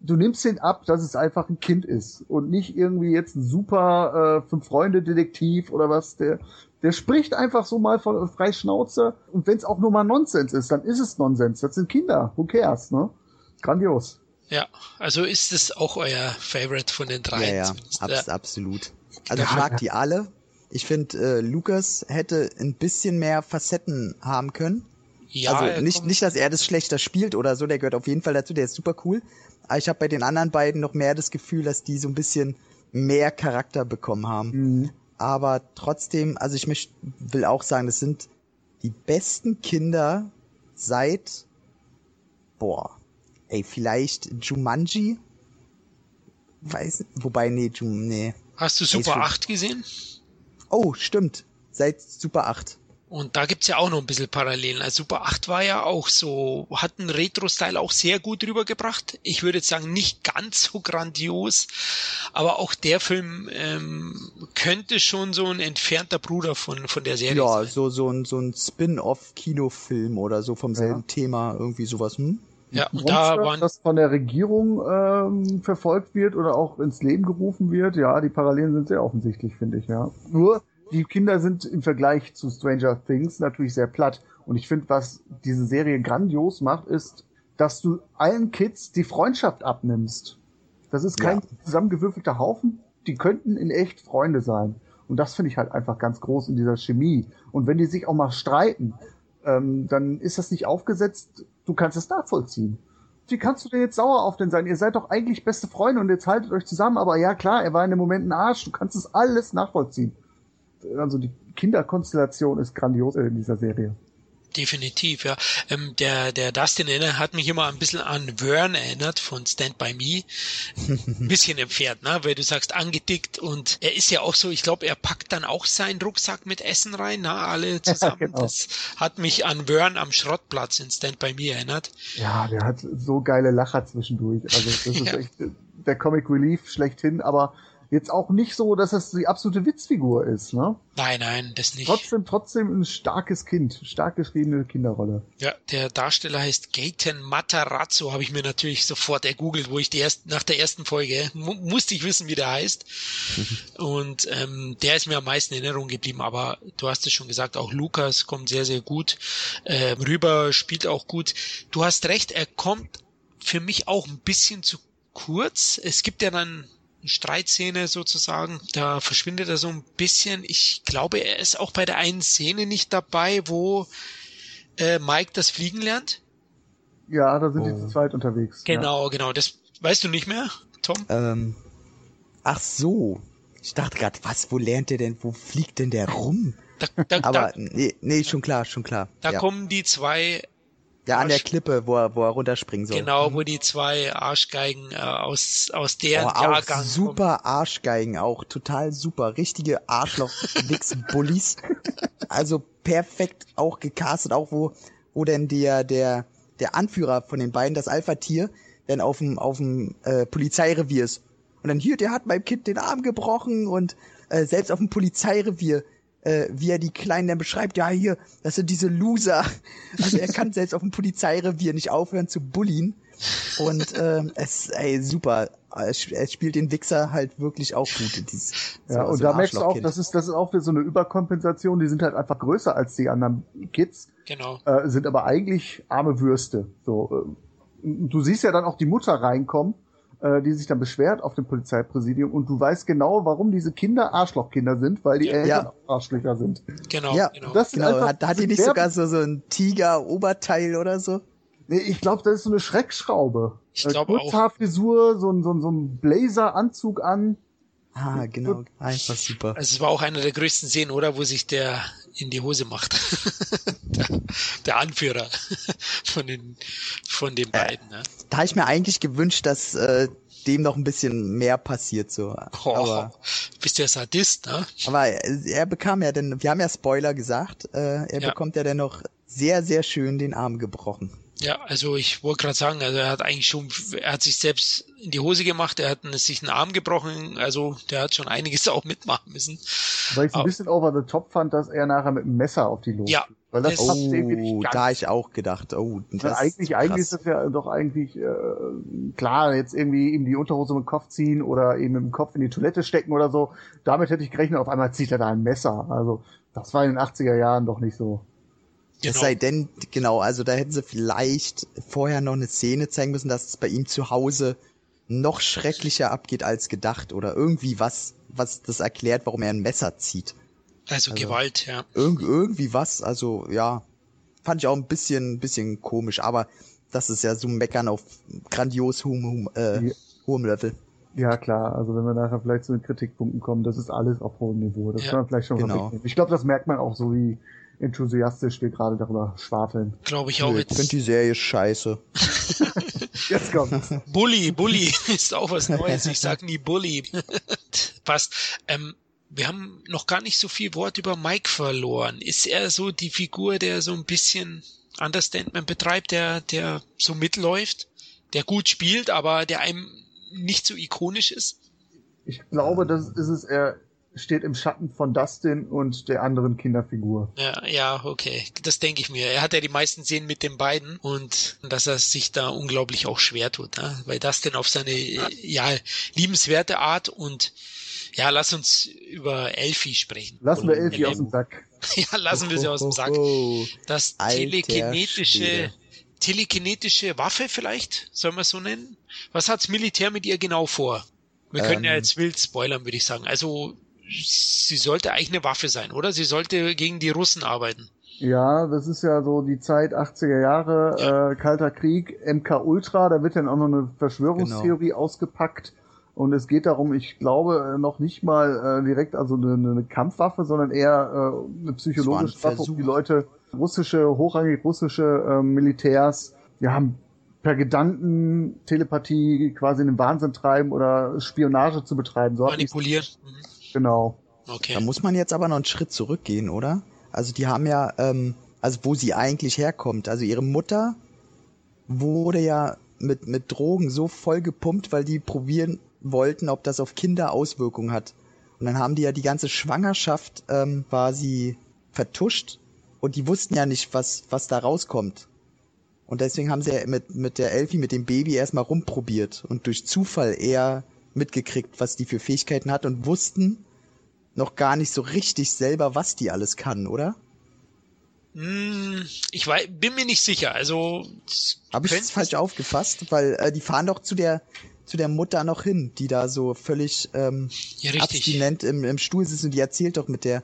du nimmst den ab, dass es einfach ein Kind ist und nicht irgendwie jetzt ein super äh, Fünf-Freunde-Detektiv oder was. Der, der spricht einfach so mal von frei Schnauze und wenn es auch nur mal Nonsens ist, dann ist es Nonsens. Das sind Kinder, who cares, ne? Grandios. Ja, also ist es auch euer Favorite von den drei? Ja, ja, abs absolut. Also ich mag die alle. Ich finde, äh, Lukas hätte ein bisschen mehr Facetten haben können. Ja, also nicht, nicht, dass er das schlechter spielt oder so, der gehört auf jeden Fall dazu, der ist super cool. Aber ich habe bei den anderen beiden noch mehr das Gefühl, dass die so ein bisschen mehr Charakter bekommen haben. Mhm. Aber trotzdem, also ich möcht, will auch sagen, das sind die besten Kinder seit, boah, ey, vielleicht Jumanji? Weiß, wobei, nee, Jum, nee. Hast du Super 8 gesehen? Oh, stimmt. Seit Super 8. Und da gibt's ja auch noch ein bisschen Parallelen. Also Super 8 war ja auch so, hat einen Retro-Style auch sehr gut rübergebracht. Ich würde jetzt sagen, nicht ganz so grandios, aber auch der Film ähm, könnte schon so ein entfernter Bruder von, von der Serie ja, sein. Ja, so, so ein, so ein Spin-off-Kinofilm oder so vom selben ja. Thema, irgendwie sowas, hm? Ja, und da waren das von der Regierung ähm, verfolgt wird oder auch ins Leben gerufen wird. Ja, die Parallelen sind sehr offensichtlich, finde ich, ja. Nur die Kinder sind im Vergleich zu Stranger Things natürlich sehr platt. Und ich finde, was diese Serie grandios macht, ist, dass du allen Kids die Freundschaft abnimmst. Das ist kein ja. zusammengewürfelter Haufen. Die könnten in echt Freunde sein. Und das finde ich halt einfach ganz groß in dieser Chemie. Und wenn die sich auch mal streiten, ähm, dann ist das nicht aufgesetzt, du kannst es nachvollziehen. Wie kannst du denn jetzt sauer auf den sein? Ihr seid doch eigentlich beste Freunde und jetzt haltet euch zusammen, aber ja klar, er war in dem Moment ein Arsch, du kannst es alles nachvollziehen. Also die Kinderkonstellation ist grandios in dieser Serie. Definitiv, ja. Ähm, der, der Dustin Enner hat mich immer ein bisschen an Vern erinnert von Stand By Me. Ein bisschen entfernt, ne? Weil du sagst angedickt und er ist ja auch so, ich glaube, er packt dann auch seinen Rucksack mit Essen rein, ne? Alle zusammen. Ja, genau. Das hat mich an Vern am Schrottplatz in Stand By Me erinnert. Ja, der hat so geile Lacher zwischendurch. Also das ist ja. echt der Comic Relief schlechthin, aber jetzt auch nicht so, dass es die absolute Witzfigur ist, ne? Nein, nein, das nicht. Trotzdem, trotzdem ein starkes Kind, stark geschriebene Kinderrolle. Ja, der Darsteller heißt Gaten Matarazzo, habe ich mir natürlich sofort ergoogelt, wo ich die erst, nach der ersten Folge mu musste ich wissen, wie der heißt. Und ähm, der ist mir am meisten in Erinnerung geblieben, aber du hast es schon gesagt, auch Lukas kommt sehr, sehr gut äh, rüber, spielt auch gut. Du hast recht, er kommt für mich auch ein bisschen zu kurz. Es gibt ja dann Streitszene sozusagen. Da verschwindet er so ein bisschen. Ich glaube, er ist auch bei der einen Szene nicht dabei, wo äh, Mike das Fliegen lernt. Ja, da sind oh. die zu zweit unterwegs. Genau, ja. genau. Das weißt du nicht mehr, Tom? Ähm, ach so. Ich dachte gerade, was, wo lernt er denn, wo fliegt denn der rum? Da, da, Aber da, nee, nee, schon klar, schon klar. Da ja. kommen die zwei ja, an der Klippe, wo er, wo er runterspringen soll. Genau, wo die zwei Arschgeigen äh, aus, aus deren oh, Jahrgang Super kommen. Arschgeigen auch, total super. Richtige Arschloch-Wix-Bullies. also perfekt auch gecastet, auch wo, wo denn der, der, der Anführer von den beiden, das Alpha-Tier, denn auf dem, auf dem äh, Polizeirevier ist. Und dann hier, der hat meinem Kind den Arm gebrochen und äh, selbst auf dem Polizeirevier, äh, wie er die Kleinen dann beschreibt, ja hier, das sind diese Loser. Also er kann selbst auf dem Polizeirevier nicht aufhören zu bullien. Und äh, es, ey, super. Es, es spielt den Wichser halt wirklich auch gut. Dieses, ja, so- und so da merkst du auch, das ist, das ist auch wieder so eine Überkompensation. Die sind halt einfach größer als die anderen Kids, Genau. äh, sind aber eigentlich arme Würste. So, äh, du siehst ja dann auch die Mutter reinkommen, äh, die sich dann beschwert auf dem Polizeipräsidium und du weißt genau, warum diese Kinder Arschlochkinder sind, weil die Ja. Eltern Ja. auch Arschlöcher sind. Genau. Ja, genau. Das Genau, einfach- hat, hat die nicht sogar so, so ein Tiger-Oberteil oder so? Nee, ich glaube, das ist so eine Schreckschraube. Ich Äh, glaub auch. Kurzhaarfrisur, so ein, so ein, so ein Blazer-Anzug an. Ah, genau. Einfach super. Also es war auch einer der größten Szenen, oder? Wo sich der in die Hose macht. der, der Anführer von den, von den beiden. Ne? Da habe ich mir eigentlich gewünscht, dass äh, dem noch ein bisschen mehr passiert so. Oh, Aber, bist der Sadist, ne? aber er, bekam ja denn, wir haben ja Spoiler gesagt, äh, er Ja. bekommt ja dann noch sehr, sehr schön den Arm gebrochen. Ja, also ich wollte gerade sagen, also er hat eigentlich schon, er hat sich selbst in die Hose gemacht, er hat sich einen Arm gebrochen, also der hat schon einiges auch mitmachen müssen. Weil ich es ein bisschen over the top fand, dass er nachher mit einem Messer auf die los. Ja. Weil das Das- nicht Oh, ganz. da hab ich auch gedacht, oh, das Weil eigentlich, eigentlich ist das ja doch eigentlich äh, klar, jetzt irgendwie ihm die Unterhose mit dem Kopf ziehen oder ihm mit dem Kopf in die Toilette stecken oder so. Damit hätte ich gerechnet, auf einmal zieht er da ein Messer. Also das war in den 80er Jahren doch nicht so. Es Genau. sei denn, genau, also da hätten sie vielleicht vorher noch eine Szene zeigen müssen, dass es bei ihm zu Hause noch schrecklicher abgeht als gedacht oder irgendwie was, was das erklärt, warum er ein Messer zieht. Also, Also- Gewalt, ja. Irg irgendwie was, also ja, fand ich auch ein bisschen, bisschen komisch, aber das ist ja so ein Meckern auf grandios hohem, hohem, äh, Ja. hohem Level. Ja klar, also wenn wir nachher vielleicht zu den Kritikpunkten kommen, das ist alles auf hohem Niveau. Das Ja. kann man vielleicht schon Genau. Ich glaube, das merkt man auch so, wie enthusiastisch wir gerade darüber schwafeln. Glaube ich auch Ich jetzt. finde die Serie scheiße. Jetzt kommt's. Bully, Bully ist auch was Neues. Ich sag nie Bully. Passt. Ähm, wir haben noch gar nicht so viel Wort über Mike verloren. Ist er so die Figur, der so ein bisschen Understandment betreibt, der, der so mitläuft, der gut spielt, aber der einem nicht so ikonisch ist? Ich glaube, das ist es. Er steht im Schatten von Dustin und der anderen Kinderfigur. Ja, ja, okay. Das denke ich mir. Er hat ja die meisten Szenen mit den beiden und dass er sich da unglaublich auch schwer tut, ne? weil das denn auf seine ja liebenswerte Art und ja, lass uns über Elfie sprechen. Lassen wir Elfie aus dem. Sack. Ja, lassen wir sie aus dem Sack. Das Alter telekinetische, Schwede. telekinetische Waffe vielleicht, soll man so nennen? Was hat's Militär mit ihr genau vor? Wir können ja Ähm. jetzt wild spoilern, würde ich sagen. Also, sie sollte eigentlich eine Waffe sein, oder? Sie sollte gegen die Russen arbeiten. Ja, das ist ja so die Zeit 80er Jahre, äh, Kalter Krieg, MK Ultra, da wird dann auch noch eine Verschwörungstheorie Genau. ausgepackt. Und es geht darum, ich glaube, äh, noch nicht mal äh, direkt also eine, eine Kampfwaffe, sondern eher äh, eine psychologische ein Waffe, um die. Leute, russische, hochrangig russische äh, Militärs, ja, haben per Gedanken Telepathie quasi in den Wahnsinn treiben oder Spionage zu betreiben. So Manipulieren. Genau. Okay. Da muss man jetzt aber noch einen Schritt zurückgehen, oder? Also die haben ja, ähm, also wo sie eigentlich herkommt. Also ihre Mutter wurde ja mit, mit Drogen so voll gepumpt, weil die probieren wollten, ob das auf Kinder Auswirkungen hat. Und dann haben die ja die ganze Schwangerschaft ähm, quasi vertuscht und die wussten ja nicht, was, was da rauskommt. Und deswegen haben sie ja mit, mit der Elfie, mit dem Baby erstmal rumprobiert und durch Zufall eher mitgekriegt, was die für Fähigkeiten hat und wussten noch gar nicht so richtig selber, was die alles kann, oder? Hm, ich wei- bin mir nicht sicher. Also Habe ich das falsch aufgefasst? Weil äh, die fahren doch zu der zu der Mutter noch hin, die da so völlig ähm, Ja, abstinent im, im Stuhl sitzt und die erzählt doch mit der,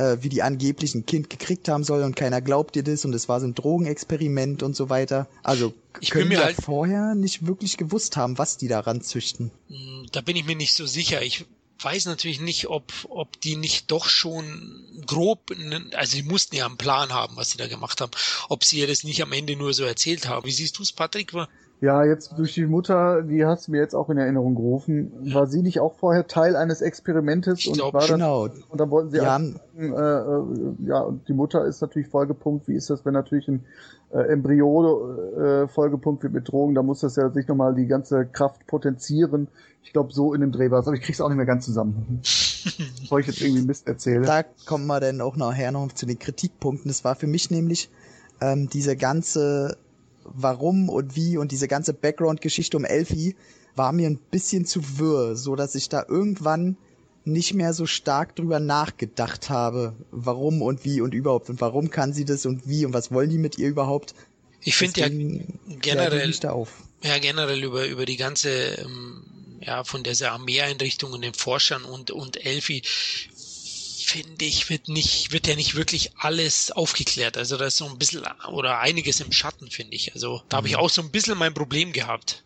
äh, wie die angeblich ein Kind gekriegt haben soll und keiner glaubt ihr das und es war so ein Drogenexperiment und so weiter. Also Ich bin können mir wir halt- vorher nicht wirklich gewusst haben, was die daran züchten. Hm, Da bin ich mir nicht so sicher. Ich weiß natürlich nicht, ob, ob die nicht doch schon grob, also sie mussten ja einen Plan haben, was sie da gemacht haben, ob sie ihr das nicht am Ende nur so erzählt haben. Wie siehst du es, Patrick? Ja, jetzt durch die Mutter, die hast du mir jetzt auch in Erinnerung gerufen. War sie nicht auch vorher Teil eines Experimentes? Ich glaub, war das, genau. Und dann wollten sie Ja. auch, äh, äh, ja, und die Mutter ist natürlich Folgepunkt. Wie ist das, wenn natürlich ein äh, Embryo äh, Folgepunkt wird mit Drogen? Da muss das ja sich nochmal die ganze Kraft potenzieren. Ich glaube, so in dem Dreh war es, aber ich krieg's auch nicht mehr ganz zusammen. Bevor ich jetzt irgendwie Mist erzähle. Da kommen wir dann auch nachher noch zu den Kritikpunkten. Es war für mich nämlich ähm, diese ganze Warum und wie und diese ganze Background-Geschichte um Elfie war mir ein bisschen zu wirr, so dass ich da irgendwann nicht mehr so stark drüber nachgedacht habe, warum und wie und überhaupt und warum kann sie das und wie und was wollen die mit ihr überhaupt. Ich finde ja generell, ja generell über über die ganze ähm, ja von dieser Armeeeinrichtung und den Forschern und und Elfi finde ich wird nicht wird ja nicht wirklich alles aufgeklärt. Also da ist so ein bisschen oder einiges im Schatten finde ich. Also da habe ich auch so ein bisschen mein Problem gehabt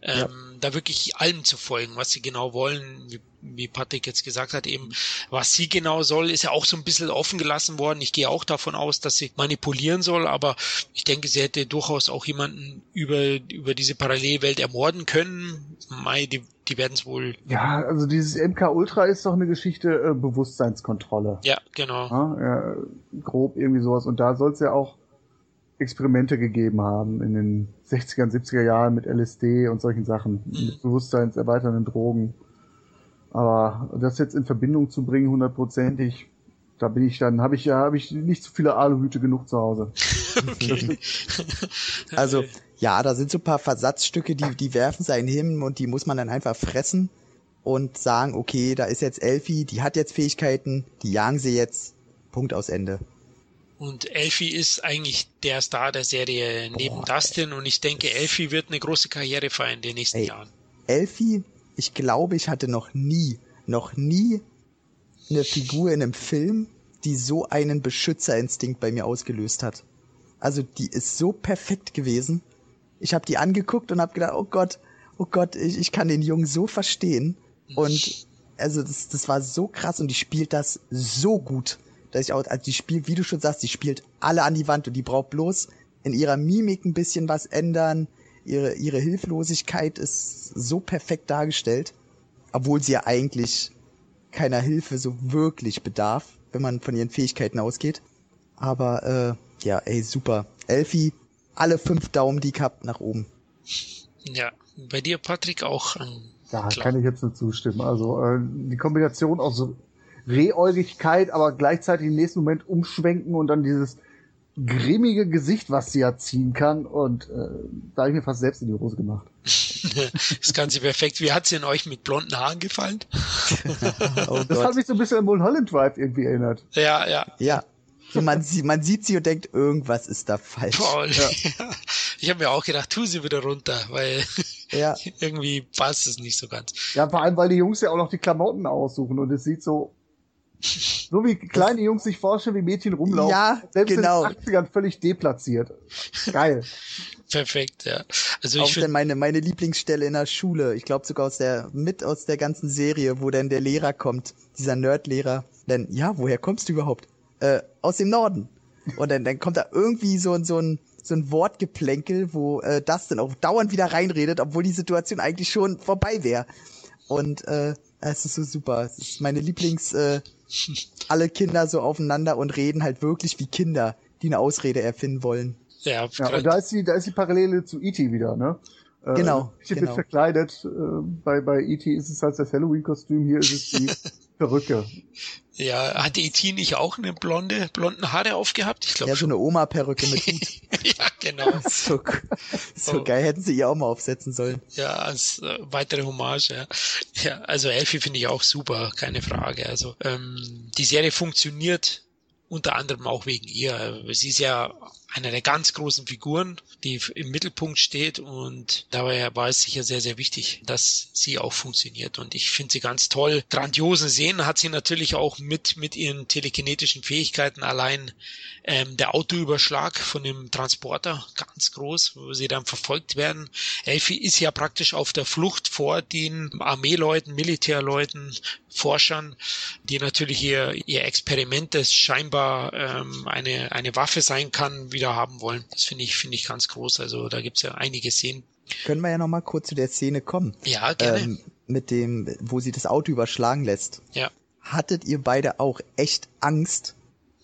ähm, Ja. da wirklich allem zu folgen was sie genau wollen wie, wie Patrick jetzt gesagt hat eben. Was sie genau soll ist ja auch so ein bisschen offen gelassen worden. Ich gehe auch davon aus dass sie manipulieren soll aber ich denke, sie hätte durchaus auch jemanden über, über diese Parallelwelt ermorden können. Mai, die, die werden es wohl. Ja, also dieses MK Ultra ist doch eine Geschichte äh, Bewusstseinskontrolle. Ja, genau. Ja, ja, grob irgendwie sowas. Und da soll es ja auch Experimente gegeben haben in den 60er, 70er Jahren mit LSD und solchen Sachen, mit bewusstseinserweiternden Drogen. Aber das jetzt in Verbindung zu bringen, hundertprozentig, da bin ich dann, habe ich ja, habe ich nicht so viele Aluhüte genug zu Hause. Okay. Also, ja, da sind so ein paar Versatzstücke, die, die werfen sie einen hin und die muss man dann einfach fressen und sagen, okay, da ist jetzt Elfie, die hat jetzt Fähigkeiten, die jagen sie jetzt. Punkt aus Ende. Und Elfie ist eigentlich der Star der Serie neben Boah, Dustin und ich denke, Elfie wird eine große Karriere feiern in den nächsten Ey. Jahren. Elfie, ich glaube, ich hatte noch nie, noch nie eine Figur in einem Film, die so einen Beschützerinstinkt bei mir ausgelöst hat. Also die ist so perfekt gewesen. Ich habe die angeguckt und habe gedacht, oh Gott, oh Gott, ich, ich kann den Jungen so verstehen. Und also das, das war so krass und die spielt das so gut, dass ich auch, also die spielt, wie du schon sagst, die spielt alle an die Wand und die braucht bloß in ihrer Mimik ein bisschen was ändern. Ihre, ihre Hilflosigkeit ist so perfekt dargestellt, obwohl sie ja eigentlich keiner Hilfe so wirklich bedarf, wenn man von ihren Fähigkeiten ausgeht. Aber äh, ja, ey, super. Elfie, alle fünf Daumen, die ich hab, nach oben. Ja, bei dir, Patrick, auch. Ähm, Da klar. kann ich jetzt nur zustimmen. Also äh, die Kombination aus Rehäugigkeit, aber gleichzeitig im nächsten Moment umschwenken und dann dieses grimmige Gesicht, was sie ja ziehen kann. Und äh, da habe ich mir fast selbst in die Hose gemacht. das Ganze perfekt. Wie hat's denn euch mit blonden Haaren gefallen? Oh Das hat mich so ein bisschen an Mulholland Drive irgendwie erinnert. Ja, ja. Ja. So, man, sie, man sieht sie und denkt, irgendwas ist da falsch. Paul. Ja. Ich habe mir auch gedacht, tu sie wieder runter, weil Ja, irgendwie passt es nicht so ganz. Ja, vor allem, weil die Jungs ja auch noch die Klamotten aussuchen und es sieht so, so wie kleine Jungs sich vorstellen, wie Mädchen rumlaufen. Ja, Selbst genau. in den 80ern völlig deplatziert. Geil. Perfekt, ja. Also auch ich dann finde, meine, meine Lieblingsstelle in der Schule. Ich glaube sogar aus der, mit aus der ganzen Serie, wo dann der Lehrer kommt, dieser Nerdlehrer. Dann, ja, woher kommst du überhaupt? Äh, aus dem Norden. Und dann, dann kommt da irgendwie so, ein so ein, so ein Wortgeplänkel, wo äh, das dann auch dauernd wieder reinredet, obwohl die Situation eigentlich schon vorbei wäre. Und äh, es ist so super. Es ist meine Lieblings, äh, alle Kinder so aufeinander und reden halt wirklich wie Kinder, die eine Ausrede erfinden wollen. ja, Ja, und da ist die, da ist die Parallele zu E.T. wieder, ne? Äh, Genau, Ich wird genau. verkleidet. Äh, bei bei E.T. ist es halt das Halloween-Kostüm, hier ist es die Perücke. ja, hatte E.T. nicht auch eine blonde, blonden Haare aufgehabt? Ich glaube Ja, so eine Oma-Perücke mit Hut. ja, genau. So, so Oh. geil, hätten sie ihr auch mal aufsetzen sollen. Ja, als äh, weitere Hommage, ja. Ja, also Elfie finde ich auch super, keine Frage. Also ähm, die Serie funktioniert unter anderem auch wegen ihr. Sie ist ja einer der ganz großen Figuren, die im Mittelpunkt steht und dabei war es sicher sehr, sehr wichtig, dass sie auch funktioniert und ich finde sie ganz toll. Grandiose Szenen hat sie natürlich auch mit, mit ihren telekinetischen Fähigkeiten allein ähm, der Autoüberschlag von dem Transporter, ganz groß, wo sie dann verfolgt werden. Elfie ist ja praktisch auf der Flucht vor den Armeeleuten, Militärleuten, Forschern, die natürlich ihr, ihr Experiment, das scheinbar ähm, eine, eine Waffe sein kann, wieder haben wollen. Das finde ich, finde ich ganz groß. Also da gibt's ja einige Szenen. Können wir ja noch mal kurz zu der Szene kommen. Ja, gerne. Ähm, mit dem, wo sie das Auto überschlagen lässt. Ja. Hattet ihr beide auch echt Angst,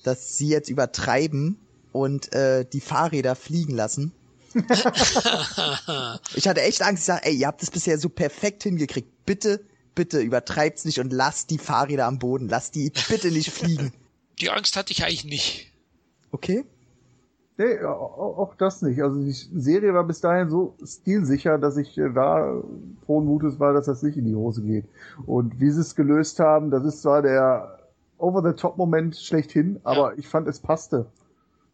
dass sie jetzt übertreiben und äh, die Fahrräder fliegen lassen? ich hatte echt Angst. Ich sage, ey, ihr habt es bisher so perfekt hingekriegt. Bitte, bitte übertreibt's nicht und lasst die Fahrräder am Boden. Lasst die bitte nicht fliegen. Die Angst hatte ich eigentlich nicht. Okay. Nee, auch das nicht. Also die Serie war bis dahin so stilsicher, dass ich äh, da frohen Mutes war, dass das nicht in die Hose geht. Und wie sie es gelöst haben, das ist zwar der Over-the-Top-Moment schlechthin, aber ja. ich fand, es passte.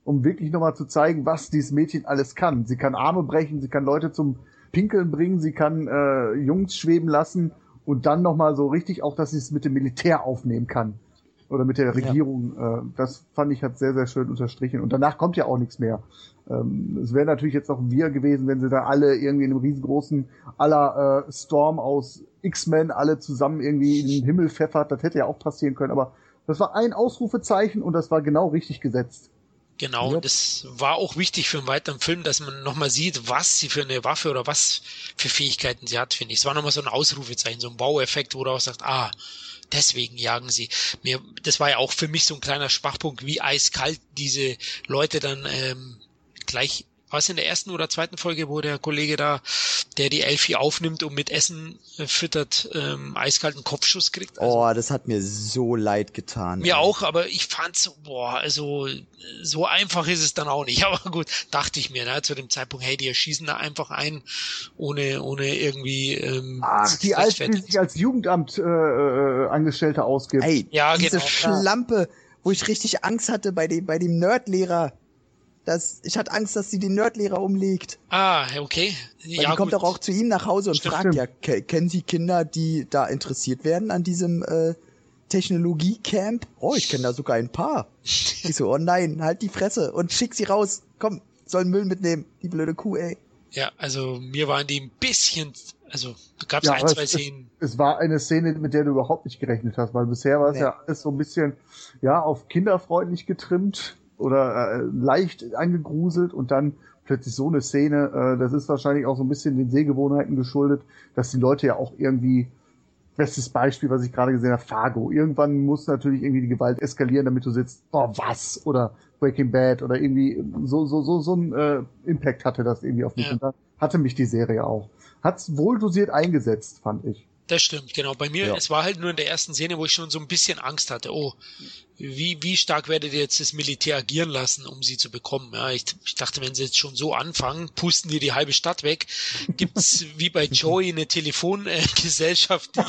Um wirklich nochmal zu zeigen, was dieses Mädchen alles kann. Sie kann Arme brechen, sie kann Leute zum Pinkeln bringen, sie kann äh, Jungs schweben lassen und dann nochmal so richtig auch, dass sie es mit dem Militär aufnehmen kann oder mit der Regierung. Ja. Äh, das fand ich hat sehr, sehr schön unterstrichen. Und danach kommt ja auch nichts mehr. Ähm, es wäre natürlich jetzt noch wir gewesen, wenn sie da alle irgendwie in einem riesengroßen aller äh, Storm aus X-Men alle zusammen irgendwie in den Himmel pfeffert. Das hätte ja auch passieren können. Aber das war ein Ausrufezeichen und das war genau richtig gesetzt. Genau, ja. das war auch wichtig für einen weiteren Film, dass man nochmal sieht, was sie für eine Waffe oder was für Fähigkeiten sie hat, finde ich. Es war nochmal so ein Ausrufezeichen, so ein Baueffekt, wo du auch sagst, ah, deswegen jagen sie. Mir, das war ja auch für mich so ein kleiner Schwachpunkt, wie eiskalt diese Leute dann ähm, gleich was in der ersten oder zweiten Folge, wo der Kollege da, der die Elfie aufnimmt und mit Essen äh, füttert, ähm, eiskalten Kopfschuss kriegt. Also, oh, das hat mir so leid getan. Mir ey. auch, aber ich fand so, boah, also so einfach ist es dann auch nicht. Aber gut, dachte ich mir, ne, zu dem Zeitpunkt, hey, die erschießen da einfach ein, ohne, ohne irgendwie. Ähm, Ach, die, als, die sich als Jugendamt äh, äh, Angestellte ausgibt. Ey, ja, diese genau. Schlampe, wo ich richtig Angst hatte bei dem, bei dem Nerdlehrer das, ich hatte Angst, dass sie den Nerdlehrer umlegt. Ah, okay. Weil ja, die kommt doch auch zu ihm nach Hause und stimmt, fragt stimmt. ja, kennen Sie Kinder, die da interessiert werden an diesem äh, Technologiecamp? Oh, ich kenne da sogar ein paar. ich so, oh nein, halt die Fresse und schick sie raus. Komm, sollen Müll mitnehmen, die blöde Kuh, ey. Ja, also mir waren die ein bisschen, also gab es ja, ein, zwei es, Szenen. Es, es, war eine Szene, mit der du überhaupt nicht gerechnet hast, weil bisher war es nee. ja alles so ein bisschen, ja, auf kinderfreundlich getrimmt oder äh, leicht angegruselt und dann plötzlich so eine Szene, äh, das ist wahrscheinlich auch so ein bisschen den Sehgewohnheiten geschuldet, dass die Leute ja auch irgendwie, bestes Beispiel, was ich gerade gesehen habe, Fargo. Irgendwann muss natürlich irgendwie die Gewalt eskalieren, damit du sitzt, oh was, oder Breaking Bad oder irgendwie so, so, so, so ein äh, Impact hatte das irgendwie auf mich. Ja. Und da hatte mich die Serie auch. Hat's wohl dosiert eingesetzt, fand ich. Das stimmt, genau. Bei mir, ja. es war halt nur in der ersten Szene, wo ich schon so ein bisschen Angst hatte. Oh, wie, wie stark werdet ihr jetzt das Militär agieren lassen, um sie zu bekommen? Ja, ich, ich dachte, wenn sie jetzt schon so anfangen, pusten die die halbe Stadt weg. Gibt's wie bei Joey eine Telefongesellschaft? Äh,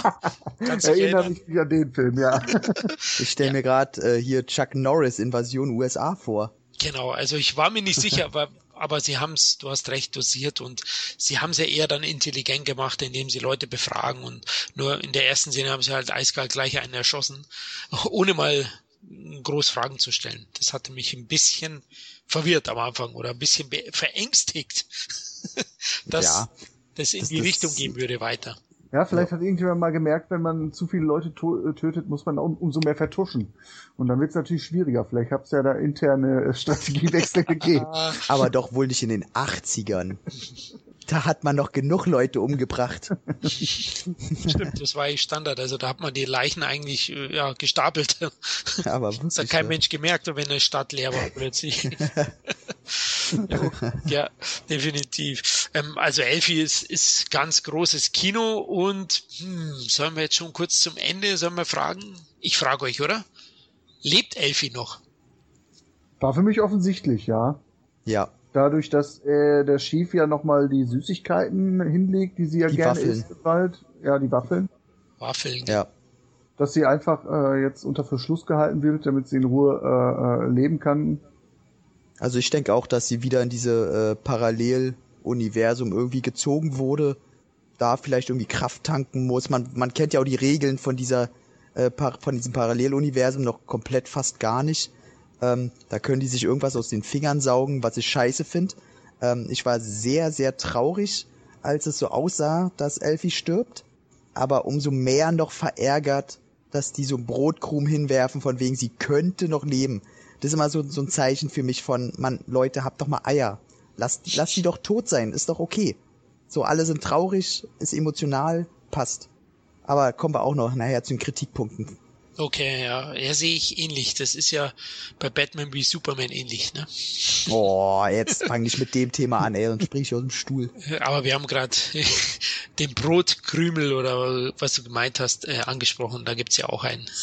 Erinnere mich an den Film, ja. ich stelle ja. mir gerade äh, hier Chuck Norris Invasion USA vor. Genau, also ich war mir nicht sicher, aber aber sie haben es, du hast recht, dosiert und sie haben es ja eher dann intelligent gemacht, indem sie Leute befragen und nur in der ersten Szene haben sie halt eiskalt gleich einen erschossen, ohne mal groß Fragen zu stellen. Das hatte mich ein bisschen verwirrt am Anfang oder ein bisschen verängstigt, dass ja, das in das, die das, Richtung gehen würde weiter. Ja, vielleicht ja. hat irgendjemand mal gemerkt, wenn man zu viele Leute äh, tötet, muss man um, umso mehr vertuschen. Und dann wird es natürlich schwieriger. Vielleicht habt es ja da interne äh, Strategiewechsel gegeben. Aber doch wohl nicht in den 80ern. Da hat man noch genug Leute umgebracht. Stimmt, das war Standard. Also da hat man die Leichen eigentlich äh, ja, gestapelt. Aber das hat kein ja. Mensch gemerkt, wenn eine Stadt leer war plötzlich. ja, ja, definitiv. Ähm, also Elfie ist, ist ganz großes Kino und hm, sollen wir jetzt schon kurz zum Ende, sollen wir fragen? Ich frage euch, oder? Lebt Elfie noch? War für mich offensichtlich, ja. Ja dadurch, dass äh, der Chief ja nochmal die Süßigkeiten hinlegt, die sie ja die gerne Waffeln. isst bald. Ja, die Waffeln. Waffeln. Ja. Dass sie einfach äh, jetzt unter Verschluss gehalten wird, damit sie in Ruhe äh, äh, leben kann. Also ich denke auch, dass sie wieder in diese äh, Paralleluniversum irgendwie gezogen wurde, da vielleicht irgendwie Kraft tanken muss. Man, man kennt ja auch die Regeln von dieser äh, von diesem Paralleluniversum noch komplett fast gar nicht. Ähm, da können die sich irgendwas aus den Fingern saugen, was ich scheiße finde. Ähm, ich war sehr, sehr traurig, als es so aussah, dass Elfie stirbt. Aber umso mehr noch verärgert, dass die so Brotkrumen hinwerfen, von wegen sie könnte noch leben. Das ist immer so, so ein Zeichen für mich von, man, Leute, habt doch mal Eier. Lasst, lasst die doch tot sein, ist doch okay. So, alle sind traurig, ist emotional, passt. Aber kommen wir auch noch nachher zu den Kritikpunkten. Okay, ja, ja, sehe ich ähnlich. Das ist ja bei Batman wie Superman ähnlich, ne? Boah, jetzt fang ich mit dem Thema an, ey, und sprich ich aus dem Stuhl. Aber wir haben gerade den Brotkrümel oder was du gemeint hast, äh, angesprochen. Da gibt's ja auch einen.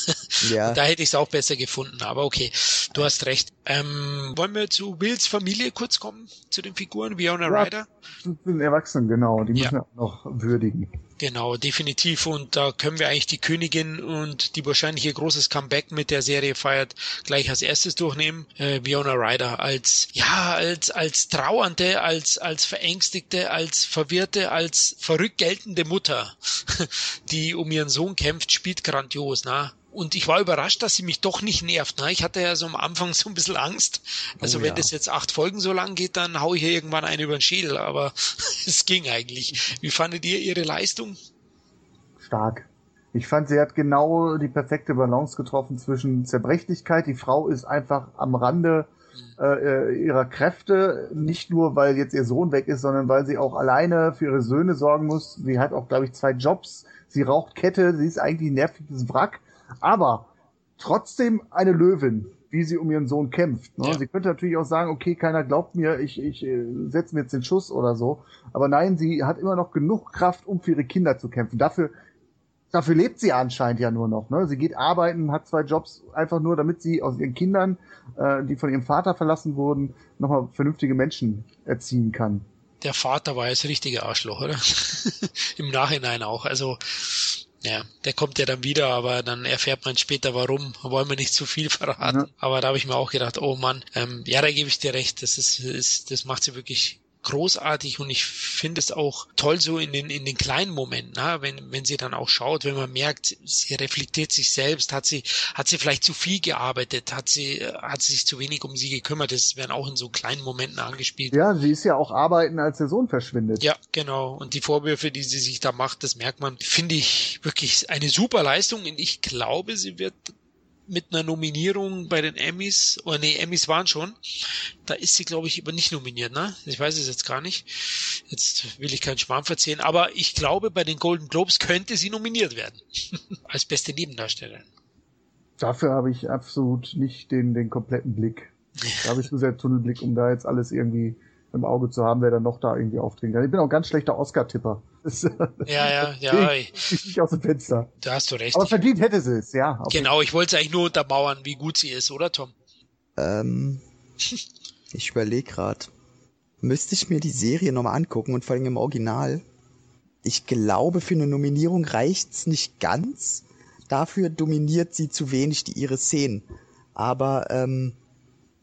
Ja. da hätte ich es auch besser gefunden, aber okay, du hast recht. Ähm, wollen wir zu Wills Familie kurz kommen, zu den Figuren, Viona ja, Ryder? Zu den Erwachsenen, genau, die müssen ja. wir auch noch würdigen. Genau, definitiv. Und da können wir eigentlich die Königin und die wahrscheinlich ihr großes Comeback mit der Serie feiert gleich als erstes durchnehmen. Äh, Viona Ryder als, ja, als, als trauernde, als, als verängstigte, als verwirrte, als verrückt geltende Mutter, die um ihren Sohn kämpft, spielt grandios, na? Und ich war überrascht, dass sie mich doch nicht nervt. Ne? Ich hatte ja so am Anfang so ein bisschen Angst. Also oh, wenn ja. das jetzt acht Folgen so lang geht, dann hau ich hier irgendwann einen über den Schädel. Aber es ging eigentlich. Wie fandet ihr ihre Leistung? Stark. Ich fand, sie hat genau die perfekte Balance getroffen zwischen Zerbrechlichkeit. Die Frau ist einfach am Rande mhm. äh, ihrer Kräfte, nicht nur weil jetzt ihr Sohn weg ist, sondern weil sie auch alleine für ihre Söhne sorgen muss. Sie hat auch, glaube ich, zwei Jobs. Sie raucht Kette, sie ist eigentlich ein nerviges Wrack aber trotzdem eine Löwin, wie sie um ihren Sohn kämpft. Ne? Ja. Sie könnte natürlich auch sagen, okay, keiner glaubt mir, ich, ich äh, setze mir jetzt den Schuss oder so. Aber nein, sie hat immer noch genug Kraft, um für ihre Kinder zu kämpfen. Dafür, dafür lebt sie anscheinend ja nur noch. Ne? Sie geht arbeiten, hat zwei Jobs, einfach nur, damit sie aus ihren Kindern, äh, die von ihrem Vater verlassen wurden, nochmal vernünftige Menschen erziehen kann. Der Vater war jetzt richtige Arschloch, oder? Im Nachhinein auch. Also ja, der kommt ja dann wieder, aber dann erfährt man später warum. Wollen wir nicht zu viel verraten. Ja. Aber da habe ich mir auch gedacht, oh Mann, ähm, ja, da gebe ich dir recht. Das ist, ist das macht sie wirklich großartig und ich finde es auch toll so in den in den kleinen Momenten, na, wenn wenn sie dann auch schaut, wenn man merkt, sie reflektiert sich selbst, hat sie hat sie vielleicht zu viel gearbeitet, hat sie hat sie sich zu wenig um sie gekümmert, das werden auch in so kleinen Momenten angespielt. Ja, sie ist ja auch arbeiten, als der Sohn verschwindet. Ja, genau und die Vorwürfe, die sie sich da macht, das merkt man, finde ich wirklich eine super Leistung und ich glaube, sie wird mit einer Nominierung bei den Emmys, oder nee, Emmys waren schon. Da ist sie, glaube ich, aber nicht nominiert, ne? Ich weiß es jetzt gar nicht. Jetzt will ich keinen Schmarrn verzählen, aber ich glaube, bei den Golden Globes könnte sie nominiert werden. Als beste Nebendarstellerin. Dafür habe ich absolut nicht den, den kompletten Blick. Da habe ich nur sehr Tunnelblick, um da jetzt alles irgendwie im Auge zu haben, wer dann noch da irgendwie auftreten kann. Ich bin auch ein ganz schlechter Oscar-Tipper. Ja, ja, ja. Ich nicht aus dem Fenster. Da hast du recht. Aber verdient hätte sie es, ja. Genau, ich wollte es eigentlich nur untermauern, wie gut sie ist, oder Tom? Ähm, ich überlege gerade. Müsste ich mir die Serie nochmal angucken und vor allem im Original. Ich glaube, für eine Nominierung reicht's nicht ganz. Dafür dominiert sie zu wenig die ihre Szenen. Aber ähm,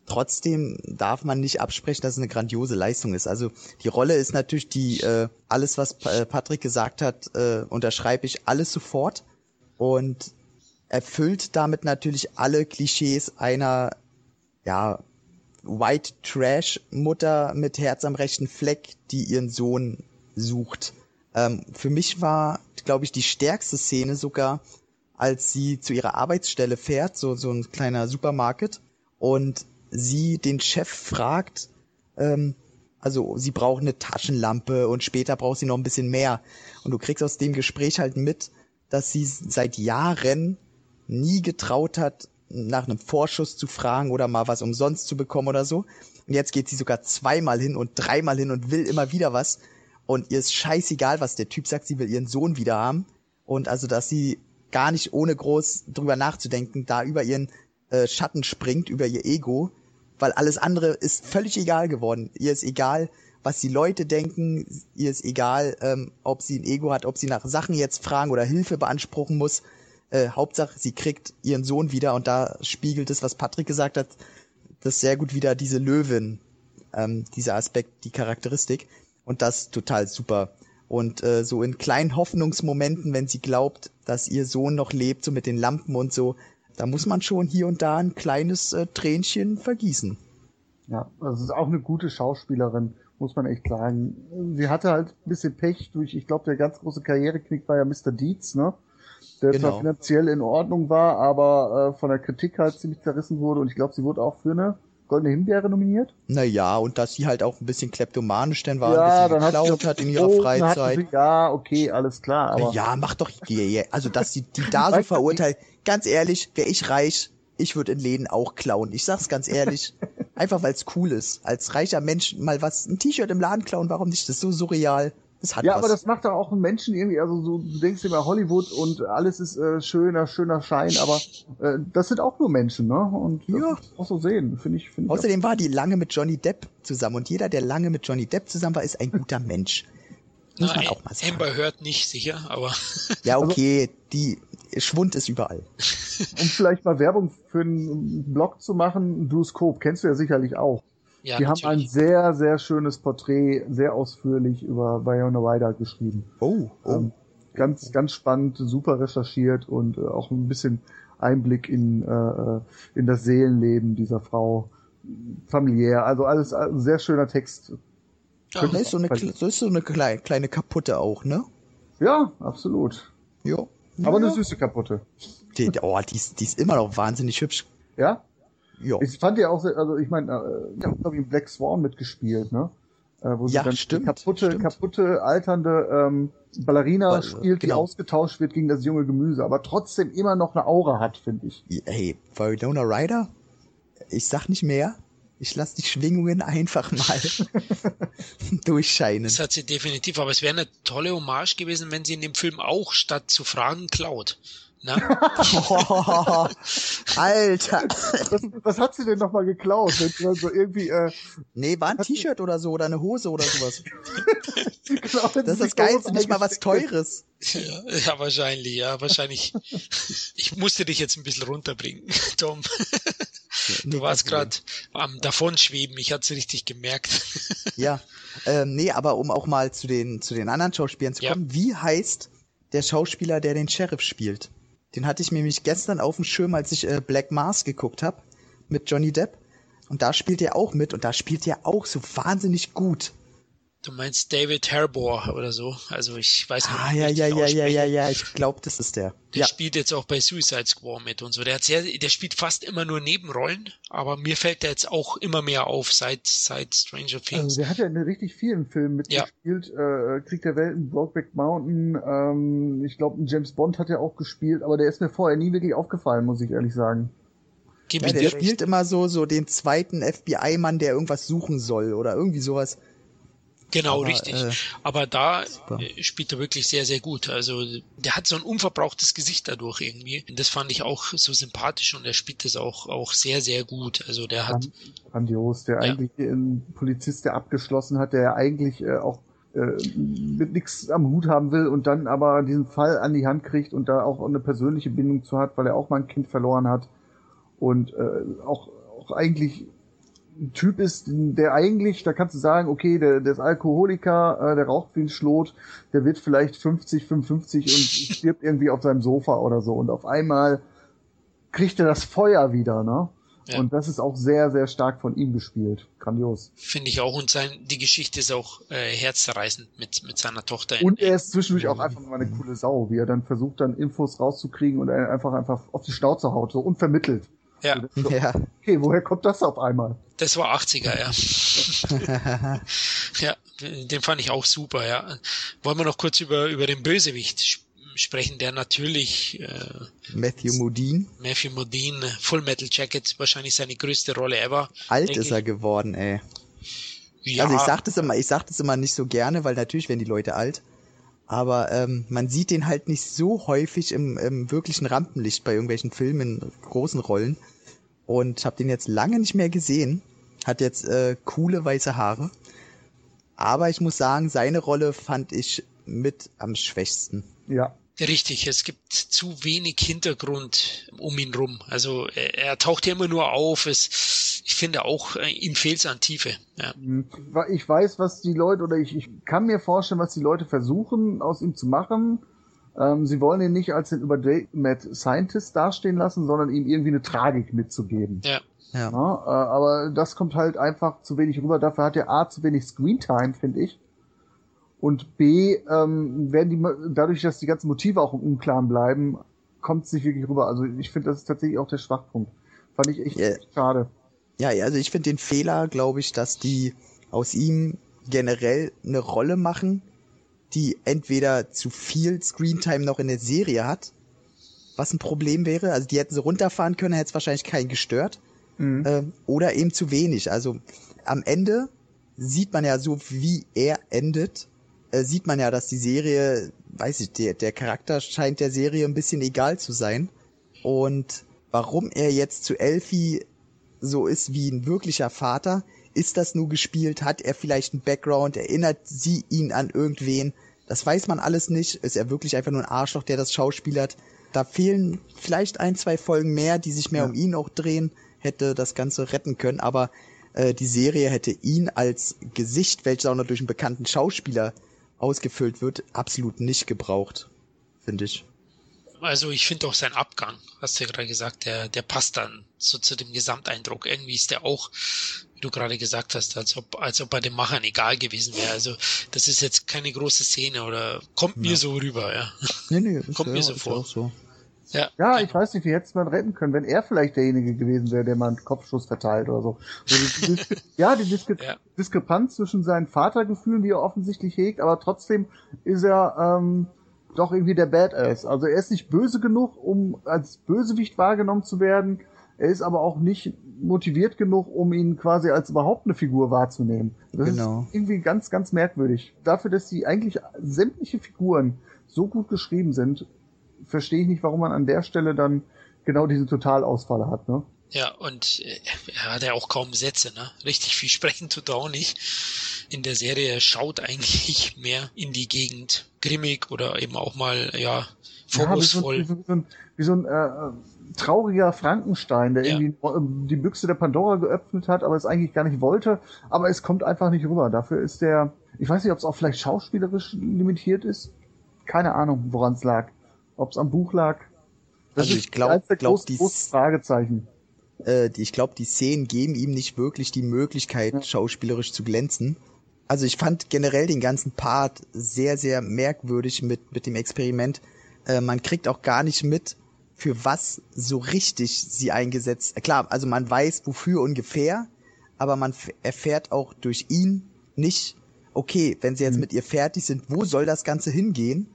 Trotzdem darf man nicht absprechen, dass es eine grandiose Leistung ist. Also die Rolle ist natürlich die, äh, alles was äh, Patrick gesagt hat, äh, unterschreibe ich alles sofort und erfüllt damit natürlich alle Klischees einer, ja, White Trash Mutter mit Herz am rechten Fleck, die ihren Sohn sucht. Ähm, für mich war, glaube ich, die stärkste Szene sogar, als sie zu ihrer Arbeitsstelle fährt, so, so ein kleiner Supermarkt und sie den Chef fragt, ähm, also sie braucht eine Taschenlampe und später braucht sie noch ein bisschen mehr. Und du kriegst aus dem Gespräch halt mit, dass sie seit Jahren nie getraut hat, nach einem Vorschuss zu fragen oder mal was umsonst zu bekommen oder so. Und jetzt geht sie sogar zweimal hin und dreimal hin und will immer wieder was. Und ihr ist scheißegal, was der Typ sagt, sie will ihren Sohn wieder haben. Und also, dass sie gar nicht ohne groß drüber nachzudenken, da über ihren äh, Schatten springt, über ihr Ego weil alles andere ist völlig egal geworden. Ihr ist egal, was die Leute denken, ihr ist egal, ähm, ob sie ein Ego hat, ob sie nach Sachen jetzt fragen oder Hilfe beanspruchen muss. Äh, Hauptsache, sie kriegt ihren Sohn wieder und da spiegelt es, was Patrick gesagt hat, das sehr gut wieder diese Löwin, ähm, dieser Aspekt, die Charakteristik und das total super. Und äh, so in kleinen Hoffnungsmomenten, wenn sie glaubt, dass ihr Sohn noch lebt, so mit den Lampen und so, da muss man schon hier und da ein kleines äh, Tränchen vergießen. Ja, also ist auch eine gute Schauspielerin, muss man echt sagen. Sie hatte halt ein bisschen Pech durch, ich glaube, der ganz große Karriereknick war ja Mr. Deeds, ne? der Genau. zwar finanziell in Ordnung war, aber äh, von der Kritik halt ziemlich zerrissen wurde und ich glaube, sie wurde auch für eine Goldene Himbeere nominiert. Naja, und dass sie halt auch ein bisschen kleptomanisch dann war, ja, ein bisschen hat geklaut auch hat in ihrer Freizeit. Sie, ja, okay, alles klar, aber ja, mach doch, also dass sie die da so verurteilt. Ganz ehrlich, wäre ich reich, ich würde in Läden auch klauen. Ich sag's ganz ehrlich, einfach weil's cool ist. Als reicher Mensch mal was, ein T-Shirt im Laden klauen, warum nicht? Das ist so surreal. Das hat ja, was. aber das macht doch auch einen Menschen irgendwie, also so, du denkst immer Hollywood und alles ist äh, schöner, schöner Schein, aber äh, das sind auch nur Menschen, ne? Und Ja. auch so sehen, finde ich, finde ich. Außerdem war die lange mit Johnny Depp zusammen und jeder, der lange mit Johnny Depp zusammen war, ist ein guter Mensch. Muss man Na, auch mal sagen. Amber hört nicht sicher, aber Ja, Also- okay, die Schwund ist überall. um vielleicht mal Werbung für einen Blog zu machen, Duoskop, kennst du ja sicherlich auch. ja, Die haben ein natürlich. sehr, sehr schönes Porträt, sehr ausführlich über Bayona Ryder geschrieben. Oh, oh. Ähm, ganz, ganz spannend, super recherchiert und äh, auch ein bisschen Einblick in, äh, äh, in das Seelenleben dieser Frau. Familiär, also alles äh, sehr schöner Text. Ja, das ist so eine, so ist so eine kleine, kleine kaputte auch, ne? Ja, absolut. Ja. Aber ja. eine süße kaputte. Die, oh, die ist, die ist immer noch wahnsinnig hübsch. Ja? Ja. Ich fand ja auch, sehr, also ich meine, äh, ich habe glaube ich Black Swan mitgespielt, ne? Äh, wo sie Ja, dann die stimmt, kaputte, stimmt. kaputte, alternde ähm, Ballerina Ball- spielt, die genau. ausgetauscht wird gegen das junge Gemüse, aber trotzdem immer noch eine Aura hat, finde ich. Hey, Winona Ryder? Ich sag nicht mehr. Ich lass die Schwingungen einfach mal durchscheinen. Das hat sie definitiv, aber es wäre eine tolle Hommage gewesen, wenn sie in dem Film auch statt zu fragen klaut. Na? Oh, Alter. Was, was hat sie denn nochmal geklaut? Wenn sie dann so irgendwie, äh, Nee, war ein T-Shirt oder so oder eine Hose oder sowas. genau, Das ist das Geilste, nicht mal was. Teures. Ja, ja, wahrscheinlich, ja, wahrscheinlich. Ich musste dich jetzt ein bisschen runterbringen, Tom. Du warst gerade am Davonschweben, ich hatte es richtig gemerkt. Ja. Ähm, nee, aber um auch mal zu den, zu den anderen Schauspielern zu Ja. kommen, wie heißt der Schauspieler, der den Sheriff spielt? Den hatte ich nämlich gestern auf dem Schirm, als ich äh, Black Mars geguckt habe mit Johnny Depp. Und da spielt er auch mit und da spielt er auch so wahnsinnig gut. Du meinst David Harbour oder so? Also ich weiß nicht, Ah, wie ja, ja, ja, ja, ja, ja, ich glaube, das ist der. Der Ja, spielt jetzt auch bei Suicide Squad mit und so. Der hat sehr, der spielt fast immer nur Nebenrollen, aber mir fällt der jetzt auch immer mehr auf seit, seit Stranger Things. Also der hat ja in richtig vielen Filmen Ja. mitgespielt. Äh, Krieg der Welten, Brokeback Mountain, ähm, ich glaube, James Bond hat er auch gespielt, aber der ist mir vorher nie wirklich aufgefallen, muss ich ehrlich sagen. Gib ja mir der spielt recht. immer so, so den zweiten FBI-Mann, der irgendwas suchen soll oder irgendwie sowas. Genau, aber, richtig. äh, aber da super. äh, spielt er wirklich sehr, sehr gut. Also der hat so ein unverbrauchtes Gesicht dadurch irgendwie. Und das fand ich auch so sympathisch und er spielt das auch, auch sehr, sehr gut. Also der hat, Grandios, der Ja. eigentlich ein Polizist, der abgeschlossen hat, der ja eigentlich äh, auch äh, mit nichts am Hut haben will und dann aber diesen Fall an die Hand kriegt und da auch eine persönliche Bindung zu hat, weil er auch mal ein Kind verloren hat und äh, auch, auch eigentlich ein Typ ist, der eigentlich, da kannst du sagen, okay, der, der ist Alkoholiker, äh, der raucht wie ein Schlot, der wird vielleicht 50, 55 und stirbt irgendwie auf seinem Sofa oder so und auf einmal kriegt er das Feuer wieder, ne? Ja. Und das ist auch sehr, sehr stark von ihm gespielt. Grandios. finde ich auch, und sein, die Geschichte ist auch äh, herzzerreißend mit, mit seiner Tochter. Und er ist zwischendurch auch einfach mal eine coole Sau, wie er dann versucht, dann Infos rauszukriegen und einfach einfach auf die Schnauze haut, so unvermittelt. Ja, So, Ja. Okay, woher kommt das auf einmal? das war 80er, ja. Ja, den fand ich auch super, ja. Wollen wir noch kurz über, über den Bösewicht sp- sprechen, der natürlich äh, Matthew Modine. Matthew Modine, Full Metal Jacket, wahrscheinlich seine größte Rolle ever. Alt ist er geworden, ey. Ja, Also ich sag das immer, ich sag das immer nicht so gerne, weil natürlich werden die Leute alt. Aber ähm, man sieht den halt nicht so häufig im, im wirklichen Rampenlicht bei irgendwelchen Filmen, großen Rollen. Und habe den jetzt lange nicht mehr gesehen. Hat jetzt äh, coole weiße Haare. Aber ich muss sagen, seine Rolle fand ich mit am schwächsten. Ja. Richtig, es gibt zu wenig Hintergrund um ihn rum. Also er, er taucht ja immer nur auf. Es, ich finde auch, äh, ihm fehlt es an Tiefe. Ja. Hm. Ich weiß, was die Leute, oder ich, ich kann mir vorstellen, was die Leute versuchen, aus ihm zu machen. Ähm, sie wollen ihn nicht als den Mad Scientist dastehen lassen, sondern ihm irgendwie eine Tragik mitzugeben. ja. Ja. Ja, äh, aber das kommt halt einfach zu wenig rüber. Dafür hat er A zu wenig Screentime, finde ich. Und B, ähm, werden die, dadurch, dass die ganzen Motive auch im Unklaren bleiben, kommt es nicht wirklich rüber. Also ich finde, das ist tatsächlich auch der Schwachpunkt. Fand ich echt yeah. schade. Ja, also ich finde den Fehler, glaube ich, dass die aus ihm generell eine Rolle machen, die entweder zu viel Screentime noch in der Serie hat, was ein Problem wäre. Also die hätten sie runterfahren können, hätte es wahrscheinlich keinen gestört. Mhm. Ähm, oder eben zu wenig. Also am Ende sieht man ja so, wie er endet, äh, sieht man ja, dass die Serie, weiß ich, der, der Charakter scheint der Serie ein bisschen egal zu sein. Und warum er jetzt zu Elfie so ist wie ein wirklicher Vater, ist das nur gespielt? Hat er vielleicht einen Background? Erinnert sie ihn an irgendwen? Das weiß man alles nicht. Ist er wirklich einfach nur ein Arschloch, der das schauspielert? Da fehlen vielleicht ein, zwei Folgen mehr, die sich mehr ja. um ihn auch drehen, hätte das Ganze retten können. Aber äh, die Serie hätte ihn als Gesicht, welches auch noch durch einen bekannten Schauspieler ausgefüllt wird, absolut nicht gebraucht, finde ich. Also ich finde auch sein Abgang, hast du ja gerade gesagt, der, der passt dann so zu dem Gesamteindruck. Irgendwie ist der auch, du gerade gesagt hast, als ob, als ob bei den Machern egal gewesen wäre. Also das ist jetzt keine große Szene oder kommt mir so rüber, ja. Nee, nee, kommt mir so vor. So. Ja, ja ich weiß nicht, wie hätte man retten können, wenn er vielleicht derjenige gewesen wäre, der mal einen Kopfschuss verteilt oder so. Also die ja, die Diskre ja. Diskrepanz zwischen seinen Vatergefühlen, die er offensichtlich hegt, aber trotzdem ist er ähm, doch irgendwie der Badass. Also er ist nicht böse genug, um als Bösewicht wahrgenommen zu werden. Er ist aber auch nicht motiviert genug, um ihn quasi als überhaupt eine Figur wahrzunehmen. Das genau. ist irgendwie ganz, ganz merkwürdig. Dafür, dass die eigentlich sämtliche Figuren so gut geschrieben sind, verstehe ich nicht, warum man an der Stelle dann genau diese Totalausfalle hat, ne? Ja, und äh, er hat ja auch kaum Sätze, ne? Richtig viel sprechen tut er auch nicht in der Serie schaut eigentlich mehr in die Gegend grimmig oder eben auch mal, ja, vorwurfsvoll. Ja, wie so, wie so, ein, wie so ein äh, trauriger Frankenstein, der ja. irgendwie ähm, die Büchse der Pandora geöffnet hat, aber es eigentlich gar nicht wollte, aber es kommt einfach nicht rüber. Dafür ist der, ich weiß nicht, ob es auch vielleicht schauspielerisch limitiert ist. Keine Ahnung, woran es lag. Ob es am Buch lag. Das also ich glaube, glaub, die Fragezeichen. Äh, ich glaube, die Szenen geben ihm nicht wirklich die Möglichkeit, ja. schauspielerisch zu glänzen also ich fand generell den ganzen Part sehr, sehr merkwürdig mit, mit dem Experiment. Äh, man kriegt auch gar nicht mit, für was so richtig sie eingesetzt. Äh, klar, also man weiß wofür ungefähr, aber man erfährt auch durch ihn nicht, okay, wenn sie jetzt mhm. mit ihr fertig sind, wo soll das Ganze hingehen?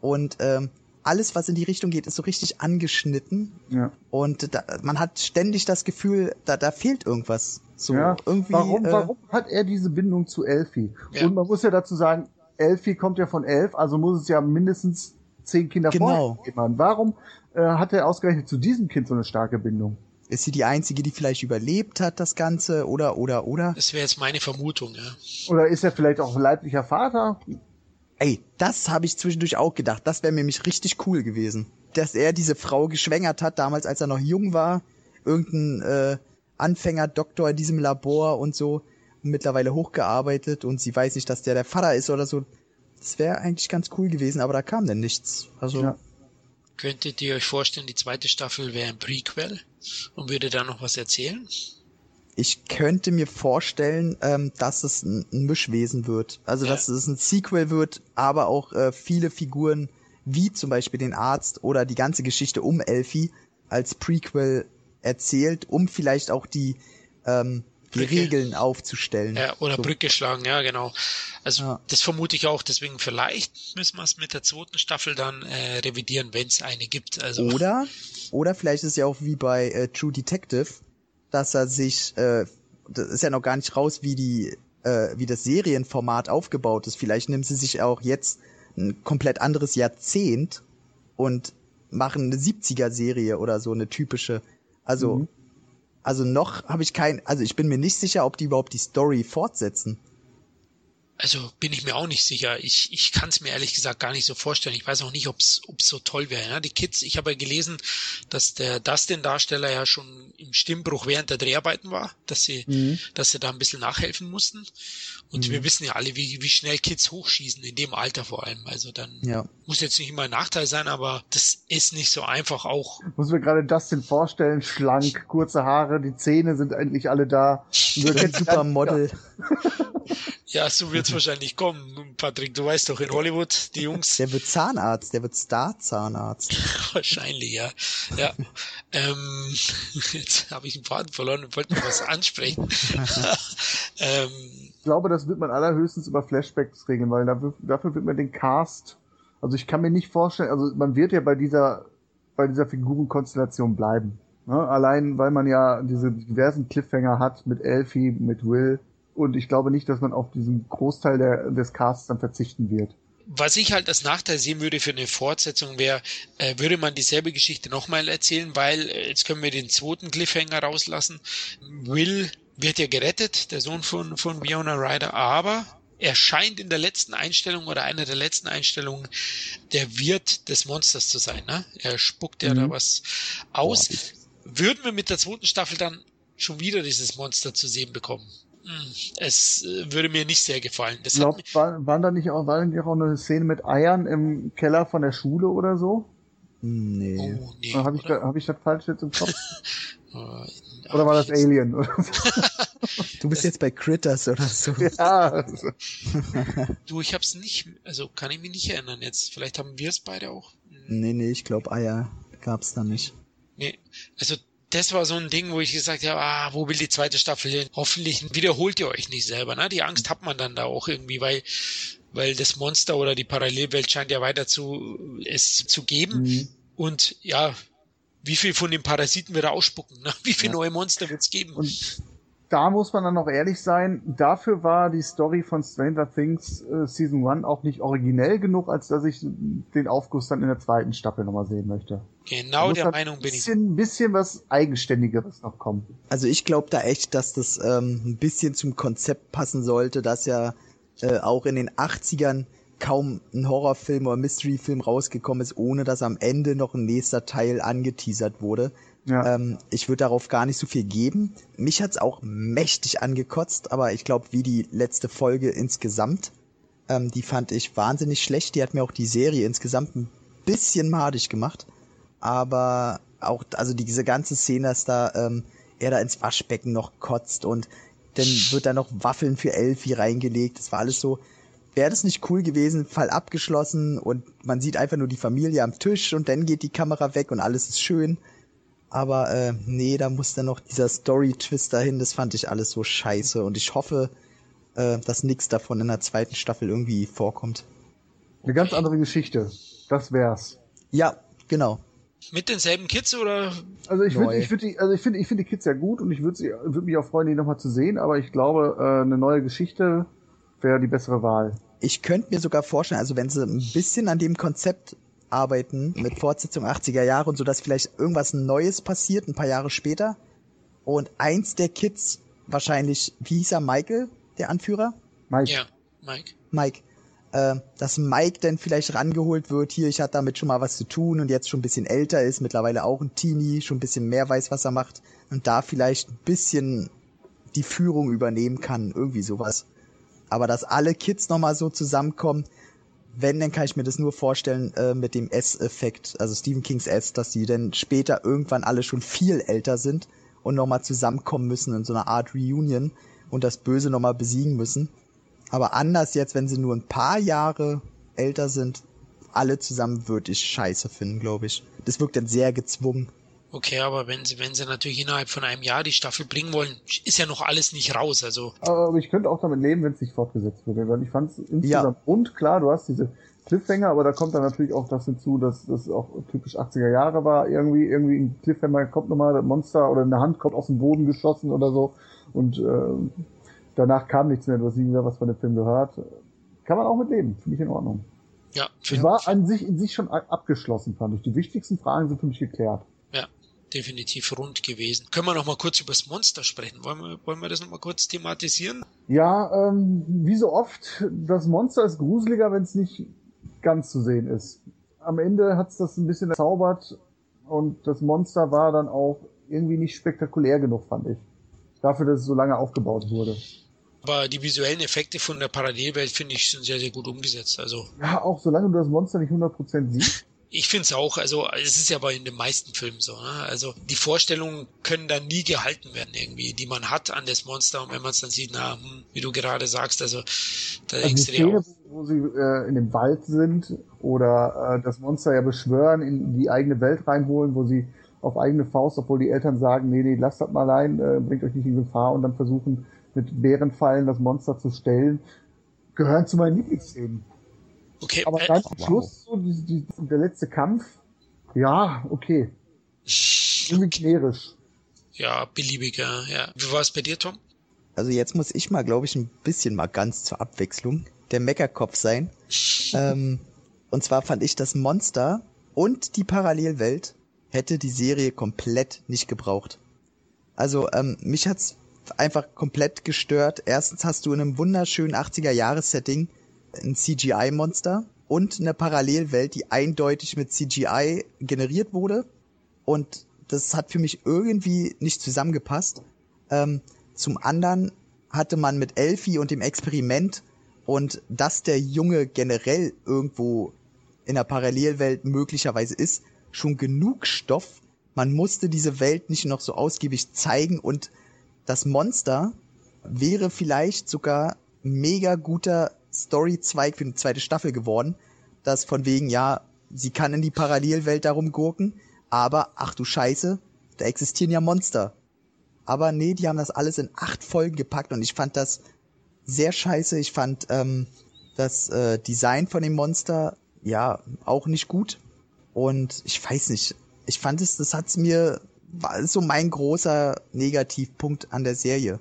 Und ähm, alles, was in die Richtung geht, ist so richtig angeschnitten. Ja. Und da, man hat ständig das Gefühl, da, da fehlt irgendwas. So ja. irgendwie. Warum, äh, warum hat er diese Bindung zu Elfie? Ja. Und man muss ja dazu sagen, Elfie kommt ja von elf, also muss es ja mindestens zehn Kinder genau. vorher Warum äh, hat er ausgerechnet zu diesem Kind so eine starke Bindung? Ist sie die einzige, die vielleicht überlebt hat, das Ganze? Oder, oder, oder? Das wäre jetzt meine Vermutung, ja. Oder ist er vielleicht auch leiblicher Vater? Ey, das habe ich zwischendurch auch gedacht. Das wäre nämlich richtig cool gewesen. Dass er diese Frau geschwängert hat, damals als er noch jung war. Irgendein äh, Anfänger-Doktor in diesem Labor und so. Mittlerweile hochgearbeitet und sie weiß nicht, dass der der Vater ist oder so. Das wäre eigentlich ganz cool gewesen, aber da kam denn nichts. Also. Ja. Könntet ihr euch vorstellen, die zweite Staffel wäre ein Prequel und würde da noch was erzählen? ich könnte mir vorstellen, ähm, dass es ein, ein Mischwesen wird. Also, ja. dass es ein Sequel wird, aber auch äh, viele Figuren, wie zum Beispiel den Arzt oder die ganze Geschichte um Elfie, als Prequel erzählt, um vielleicht auch die, ähm, die Brücke. Regeln aufzustellen. Ja, oder so. Brücke schlagen, ja, genau. Also ja. das vermute ich auch, deswegen vielleicht müssen wir es mit der zweiten Staffel dann äh, revidieren, wenn es eine gibt. Also. Oder, oder vielleicht ist es ja auch wie bei äh, True Detective, dass er sich, äh, das ist ja noch gar nicht raus, wie die, äh, wie das Serienformat aufgebaut ist. Vielleicht nimmt sie sich auch jetzt ein komplett anderes Jahrzehnt und machen eine 70er-Serie oder so, eine typische. Also, mhm. Also noch habe ich kein, also ich bin mir nicht sicher, ob die überhaupt die Story fortsetzen. Also bin ich mir auch nicht sicher. Ich, ich kann es mir ehrlich gesagt gar nicht so vorstellen. Ich weiß auch nicht, ob es so toll wäre. Ne? Die Kids, ich habe ja gelesen, dass der Dustin-Darsteller ja schon im Stimmbruch während der Dreharbeiten war, dass sie, mhm. dass sie da ein bisschen nachhelfen mussten. Und mhm. wir wissen ja alle, wie, wie schnell Kids hochschießen, in dem Alter vor allem. Also dann ja. muss jetzt nicht immer ein Nachteil sein, aber das ist nicht so einfach auch. Muss mir gerade Dustin vorstellen, schlank, kurze Haare, die Zähne sind eigentlich alle da. Supermodel. Ja, so wird's wahrscheinlich kommen. Patrick, du weißt doch, in Hollywood, die Jungs. Der wird Zahnarzt, der wird Star-Zahnarzt. wahrscheinlich, ja. Ja. ähm, jetzt habe ich einen Faden verloren und wollte noch was ansprechen. ähm, ich glaube, das wird man allerhöchstens über Flashbacks regeln, weil dafür, dafür wird man den Cast, also ich kann mir nicht vorstellen, also man wird ja bei dieser, bei dieser Figurenkonstellation bleiben. Ne? Allein, weil man ja diese diversen Cliffhanger hat mit Elfie, mit Will, und ich glaube nicht, dass man auf diesen Großteil der, des Casts dann verzichten wird. Was ich halt als Nachteil sehen würde für eine Fortsetzung wäre, äh, würde man dieselbe Geschichte nochmal erzählen, weil äh, jetzt können wir den zweiten Cliffhanger rauslassen. Will wird ja gerettet, der Sohn von, von Fiona Ryder, aber er scheint in der letzten Einstellung oder einer der letzten Einstellungen der Wirt des Monsters zu sein. Ne? Er spuckt ja mhm. da was aus. Würden wir mit der zweiten Staffel dann schon wieder dieses Monster zu sehen bekommen? Es äh, würde mir nicht sehr gefallen. Das glaub, war, waren da nicht auch, war nicht auch eine Szene mit Eiern im Keller von der Schule oder so? Nee. Oh, nee Habe ich, da, hab ich das falsch jetzt im Kopf? Oder war das Alien? du bist jetzt bei Critters oder so. Ja. du, ich hab's nicht, also kann ich mich nicht erinnern jetzt. Vielleicht haben wir es beide auch. Nee, nee, ich glaube Eier gab's da nicht. Nee, also das war so ein Ding, wo ich gesagt habe, ah, wo will die zweite Staffel hin? Hoffentlich wiederholt ihr euch nicht selber. Ne? Die Angst hat man dann da auch irgendwie, weil weil das Monster oder die Parallelwelt scheint ja weiter zu es zu geben. Mhm. Und ja, wie viel von den Parasiten wird er ausspucken? Ne? Wie viele ja. neue Monster wird es geben? Und da muss man dann noch ehrlich sein, dafür war die Story von Stranger Things äh, Season 1 auch nicht originell genug, als dass ich den Aufguss dann in der zweiten Staffel nochmal sehen möchte. Genau der Meinung bin ich. Ein bisschen was Eigenständigeres noch kommen. Also ich glaube da echt, dass das ähm, ein bisschen zum Konzept passen sollte, dass ja äh, auch in den 80ern kaum ein Horrorfilm oder Mystery-Film rausgekommen ist, ohne dass am Ende noch ein nächster Teil angeteasert wurde. Ja. Ähm, ich würde darauf gar nicht so viel geben. Mich hat's auch mächtig angekotzt, aber ich glaube, wie die letzte Folge insgesamt, ähm, die fand ich wahnsinnig schlecht. Die hat mir auch die Serie insgesamt ein bisschen madig gemacht. Aber auch, also diese ganze Szene, dass da ähm, er da ins Waschbecken noch kotzt und dann wird da noch Waffeln für Elfie reingelegt. Das war alles so. Wäre das nicht cool gewesen, Fall abgeschlossen und man sieht einfach nur die Familie am Tisch und dann geht die Kamera weg und alles ist schön. Aber äh, nee, da muss dann noch dieser Story-Twist dahin. Das fand ich alles so scheiße. Und ich hoffe, äh, dass nichts davon in der zweiten Staffel irgendwie vorkommt. Eine ganz andere Geschichte. Das wär's. Ja, genau. Mit denselben Kids oder? Also ich würde, ich würde die, also ich finde, ich finde die Kids ja gut und ich würde sie, würde mich auch freuen, die nochmal zu sehen. Aber ich glaube, äh, eine neue Geschichte wäre die bessere Wahl. Ich könnte mir sogar vorstellen, also wenn sie ein bisschen an dem Konzept arbeiten mit Fortsetzung 80er Jahre und so, dass vielleicht irgendwas Neues passiert, ein paar Jahre später. Und eins der Kids, wahrscheinlich, wie hieß er, Michael, der Anführer? Mike. Ja, Mike. Mike. Äh, dass Mike dann vielleicht rangeholt wird, hier, ich hatte damit schon mal was zu tun und jetzt schon ein bisschen älter ist, mittlerweile auch ein Teenie, schon ein bisschen mehr weiß, was er macht und da vielleicht ein bisschen die Führung übernehmen kann, irgendwie sowas. Aber dass alle Kids nochmal so zusammenkommen, wenn, dann kann ich mir das nur vorstellen äh, mit dem S-Effekt, also Stephen Kings S, dass die dann später irgendwann alle schon viel älter sind und nochmal zusammenkommen müssen in so einer Art Reunion und das Böse nochmal besiegen müssen. Aber anders jetzt, wenn sie nur ein paar Jahre älter sind, alle zusammen würde ich scheiße finden, glaube ich. Das wirkt dann sehr gezwungen. Okay, aber wenn sie, wenn sie natürlich innerhalb von einem Jahr die Staffel bringen wollen, ist ja noch alles nicht raus. Also. Aber ich könnte auch damit leben, wenn es nicht fortgesetzt würde. Weil ich fand es insgesamt ja. und klar, du hast diese Cliffhanger, aber da kommt dann natürlich auch das hinzu, dass das auch typisch 80er Jahre war. Irgendwie, irgendwie ein Cliffhanger kommt nochmal, das Monster oder eine Hand kommt aus dem Boden geschossen oder so. Und äh, danach kam nichts mehr. Du hast nie wieder was von dem Film gehört. Kann man auch mit leben. Finde ich in Ordnung. Ja. Es war an sich in sich schon abgeschlossen, fand ich. Die wichtigsten Fragen sind für mich geklärt definitiv rund gewesen. Können wir noch mal kurz über das Monster sprechen? Wollen wir, wollen wir das noch mal kurz thematisieren? Ja, ähm, wie so oft, das Monster ist gruseliger, wenn es nicht ganz zu sehen ist. Am Ende hat's das ein bisschen erzaubert und das Monster war dann auch irgendwie nicht spektakulär genug, fand ich. Dafür, dass es so lange aufgebaut wurde. Aber die visuellen Effekte von der Parallelwelt, finde ich, sind sehr, sehr gut umgesetzt. Also. Ja, auch solange du das Monster nicht 100% siehst Ich finde es auch, also es ist ja bei in den meisten Filmen so, ne? Also die Vorstellungen können dann nie gehalten werden irgendwie, die man hat an das Monster und wenn man es dann sieht, na, hm, wie du gerade sagst, also da also denkst die Szene, wo sie äh, in dem Wald sind oder äh, das Monster ja beschwören, in die eigene Welt reinholen, wo sie auf eigene Faust, obwohl die Eltern sagen, nee, nee, lasst das mal allein, äh, bringt euch nicht in Gefahr und dann versuchen mit Bärenfallen das Monster zu stellen, gehören zu meinen Lieblingsszenen. Okay, aber äh, ganz am Schluss, so die, die, der letzte Kampf, ja, okay. Irgendwie generisch. Ja, beliebiger, ja. Wie war es bei dir, Tom? Also jetzt muss ich mal, glaube ich, ein bisschen mal ganz zur Abwechslung der Meckerkopf sein. ähm, und zwar fand ich das Monster und die Parallelwelt hätte die Serie komplett nicht gebraucht. Also ähm, mich hat's einfach komplett gestört. Erstens hast du in einem wunderschönen 80er-Jahres-Setting ein CGI-Monster und eine Parallelwelt, die eindeutig mit CGI generiert wurde. Und das hat für mich irgendwie nicht zusammengepasst. Ähm, zum anderen hatte man mit Elfie und dem Experiment und dass der Junge generell irgendwo in der Parallelwelt möglicherweise ist, schon genug Stoff. Man musste diese Welt nicht noch so ausgiebig zeigen und das Monster wäre vielleicht sogar mega guter Storyzweig für eine zweite Staffel geworden, das von wegen, ja, sie kann in die Parallelwelt darum gurken, aber ach du Scheiße, da existieren ja Monster. Aber nee, die haben das alles in acht Folgen gepackt und ich fand das sehr scheiße. Ich fand ähm, das äh, Design von dem Monster ja auch nicht gut. Und ich weiß nicht, ich fand es, das hat's mir, war so mein großer Negativpunkt an der Serie.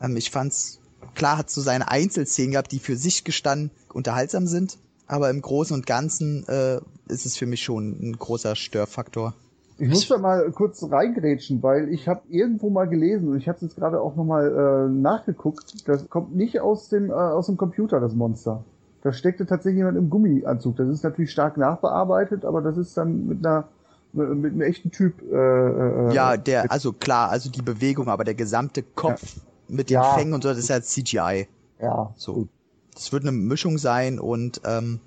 Ähm, ich fand's Klar hat so seine Einzelszenen gehabt, die für sich gestanden unterhaltsam sind, aber im Großen und Ganzen äh, ist es für mich schon ein großer Störfaktor. Ich muss da mal kurz reingrätschen, weil ich habe irgendwo mal gelesen und ich habe es jetzt gerade auch nochmal äh, nachgeguckt. Das kommt nicht aus dem äh, aus dem Computer, das Monster. Da steckte tatsächlich jemand im Gummianzug. Das ist natürlich stark nachbearbeitet, aber das ist dann mit einer mit einem echten Typ. Äh, äh, ja, der, also klar, also die Bewegung, aber der gesamte Kopf ja mit den ja. Fängen und so, das ist ja CGI. Ja. So. Das wird eine Mischung sein und ähm,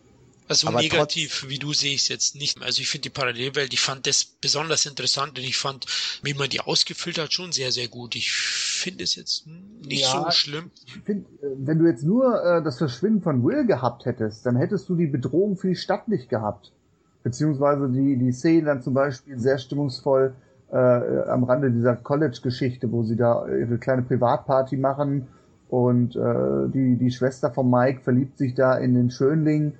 also negativ, wie du sehe ich es jetzt nicht. Also ich finde die Parallelwelt, ich fand das besonders interessant und ich fand, wie man die ausgefüllt hat, schon sehr, sehr gut. Ich finde es jetzt nicht ja, so schlimm. Ich finde, äh, wenn du jetzt nur äh, das Verschwinden von Will gehabt hättest, dann hättest du die Bedrohung für die Stadt nicht gehabt. Beziehungsweise die, die Szenen dann zum Beispiel sehr stimmungsvoll äh, am Rande dieser College-Geschichte, wo sie da ihre kleine Privatparty machen und äh, die, die Schwester von Mike verliebt sich da in den Schönling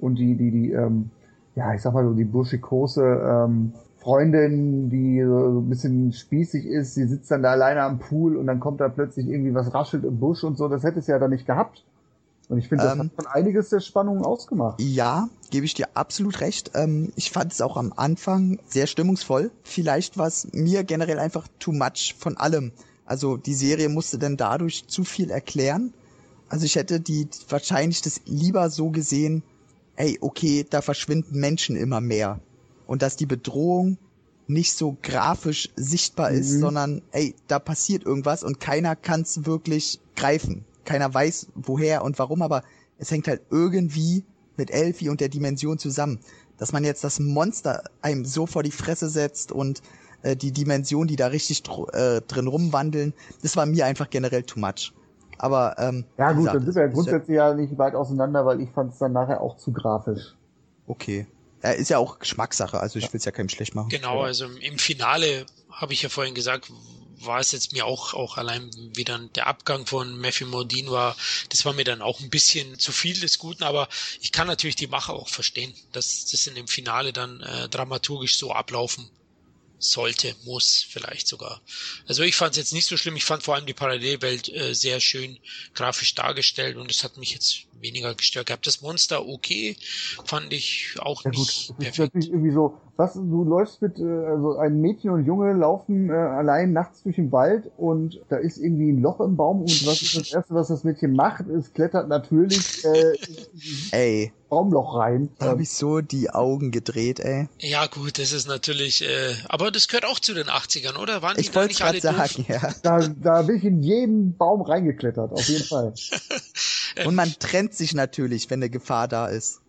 und die, die, die, ähm, ja, ich sag mal so, die burschikose ähm, Freundin, die so ein bisschen spießig ist, sie sitzt dann da alleine am Pool und dann kommt da plötzlich irgendwie was raschelt im Busch und so, das hätte es ja da nicht gehabt. Und ich finde, das ähm, hat schon einiges der Spannung ausgemacht. Ja, gebe ich dir absolut recht. Ähm, ich fand es auch am Anfang sehr stimmungsvoll. Vielleicht war es mir generell einfach too much von allem. Also die Serie musste dann dadurch zu viel erklären. Also ich hätte die wahrscheinlich das lieber so gesehen, ey, okay, da verschwinden Menschen immer mehr. Und dass die Bedrohung nicht so grafisch sichtbar ist, mhm. sondern ey, da passiert irgendwas und keiner kann es wirklich greifen keiner weiß woher und warum, aber es hängt halt irgendwie mit Elfie und der Dimension zusammen. Dass man jetzt das Monster einem so vor die Fresse setzt und äh, die Dimension, die da richtig dr äh, drin rumwandeln, das war mir einfach generell too much. Aber ähm, ja gut, gesagt, dann sind wir ja grundsätzlich ja nicht weit auseinander, weil ich fand es dann nachher auch zu grafisch. Okay. Er ist ja auch Geschmackssache, also ich will es ja keinem schlecht machen. Genau, also im Finale habe ich ja vorhin gesagt, war es jetzt mir auch, auch allein wie dann der Abgang von Matthew Modine war, das war mir dann auch ein bisschen zu viel des Guten, aber ich kann natürlich die Macher auch verstehen, dass das in dem Finale dann äh, dramaturgisch so ablaufen sollte, muss vielleicht sogar. Also ich fand es jetzt nicht so schlimm, ich fand vor allem die Parallelwelt äh, sehr schön grafisch dargestellt und es hat mich jetzt weniger gestört gehabt. Das Monster okay, fand ich auch ja, nicht gut. Das ist natürlich irgendwie so, was, du läufst mit, äh, also ein Mädchen und Junge laufen äh, allein nachts durch den Wald und da ist irgendwie ein Loch im Baum und was ist das Erste, was das Mädchen macht? Es klettert natürlich äh, ey. Baumloch rein. Da habe ich so die Augen gedreht, ey. Ja gut, das ist natürlich, äh, aber das gehört auch zu den 80ern, oder? Waren die ich wollte gerade sagen, ja. Da, da bin ich in jeden Baum reingeklettert, auf jeden Fall. und man trennt sich natürlich, wenn eine Gefahr da ist.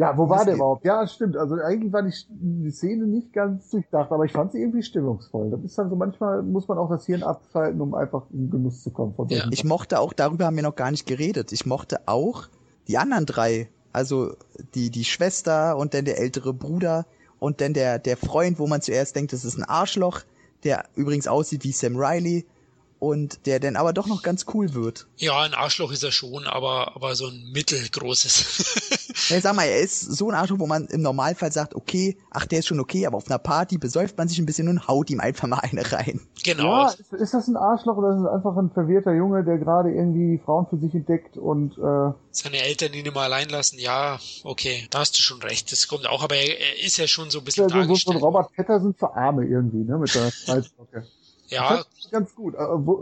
Ja, wo war Das der überhaupt? Ja, stimmt. Also eigentlich war die, die Szene nicht ganz durchdacht, aber ich fand sie irgendwie stimmungsvoll. Das ist dann so manchmal muss man auch das Hirn abschalten, um einfach in Genuss zu kommen von Ja. Ich mochte auch, darüber haben wir noch gar nicht geredet. Ich mochte auch die anderen drei. Also die, die Schwester und dann der ältere Bruder und dann der, der Freund, wo man zuerst denkt, das ist ein Arschloch, der übrigens aussieht wie Sam Riley und der dann aber doch noch ganz cool wird. Ja, ein Arschloch ist er schon, aber, aber so ein mittelgroßes. Ja, sag mal, er ist so ein Arschloch, wo man im Normalfall sagt, okay, ach, der ist schon okay, aber auf einer Party besäuft man sich ein bisschen und haut ihm einfach mal eine rein. genau. Ja, ist, ist das ein Arschloch oder ist es einfach ein verwirrter Junge, der gerade irgendwie Frauen für sich entdeckt und äh, Seine Eltern ihn immer allein lassen, ja, okay, da hast du schon recht. Das kommt auch, aber er, er ist ja schon so ein bisschen so, so, so ein dargestellt. Robert Patterson für Arme irgendwie, ne, mit der Schmalzlocke. Ja, Das ist ganz gut. Äh,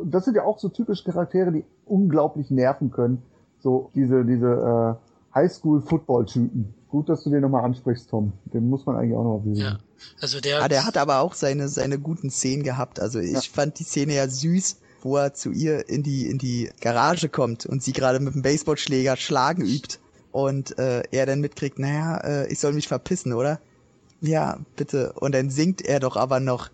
Das sind ja auch so typische Charaktere, die unglaublich nerven können. So diese, diese äh, Highschool-Football-Typen. Gut, dass du den nochmal ansprichst, Tom. Den muss man eigentlich auch noch sehen. ja. Also der, Ah, der hat aber auch seine, seine guten Szenen gehabt. Also ich Ja. fand die Szene ja süß, wo er zu ihr in die, in die Garage kommt und sie gerade mit dem Baseballschläger schlagen übt. Und äh, er dann mitkriegt, naja, äh, ich soll mich verpissen, oder? Ja, bitte. Und dann singt er doch aber noch.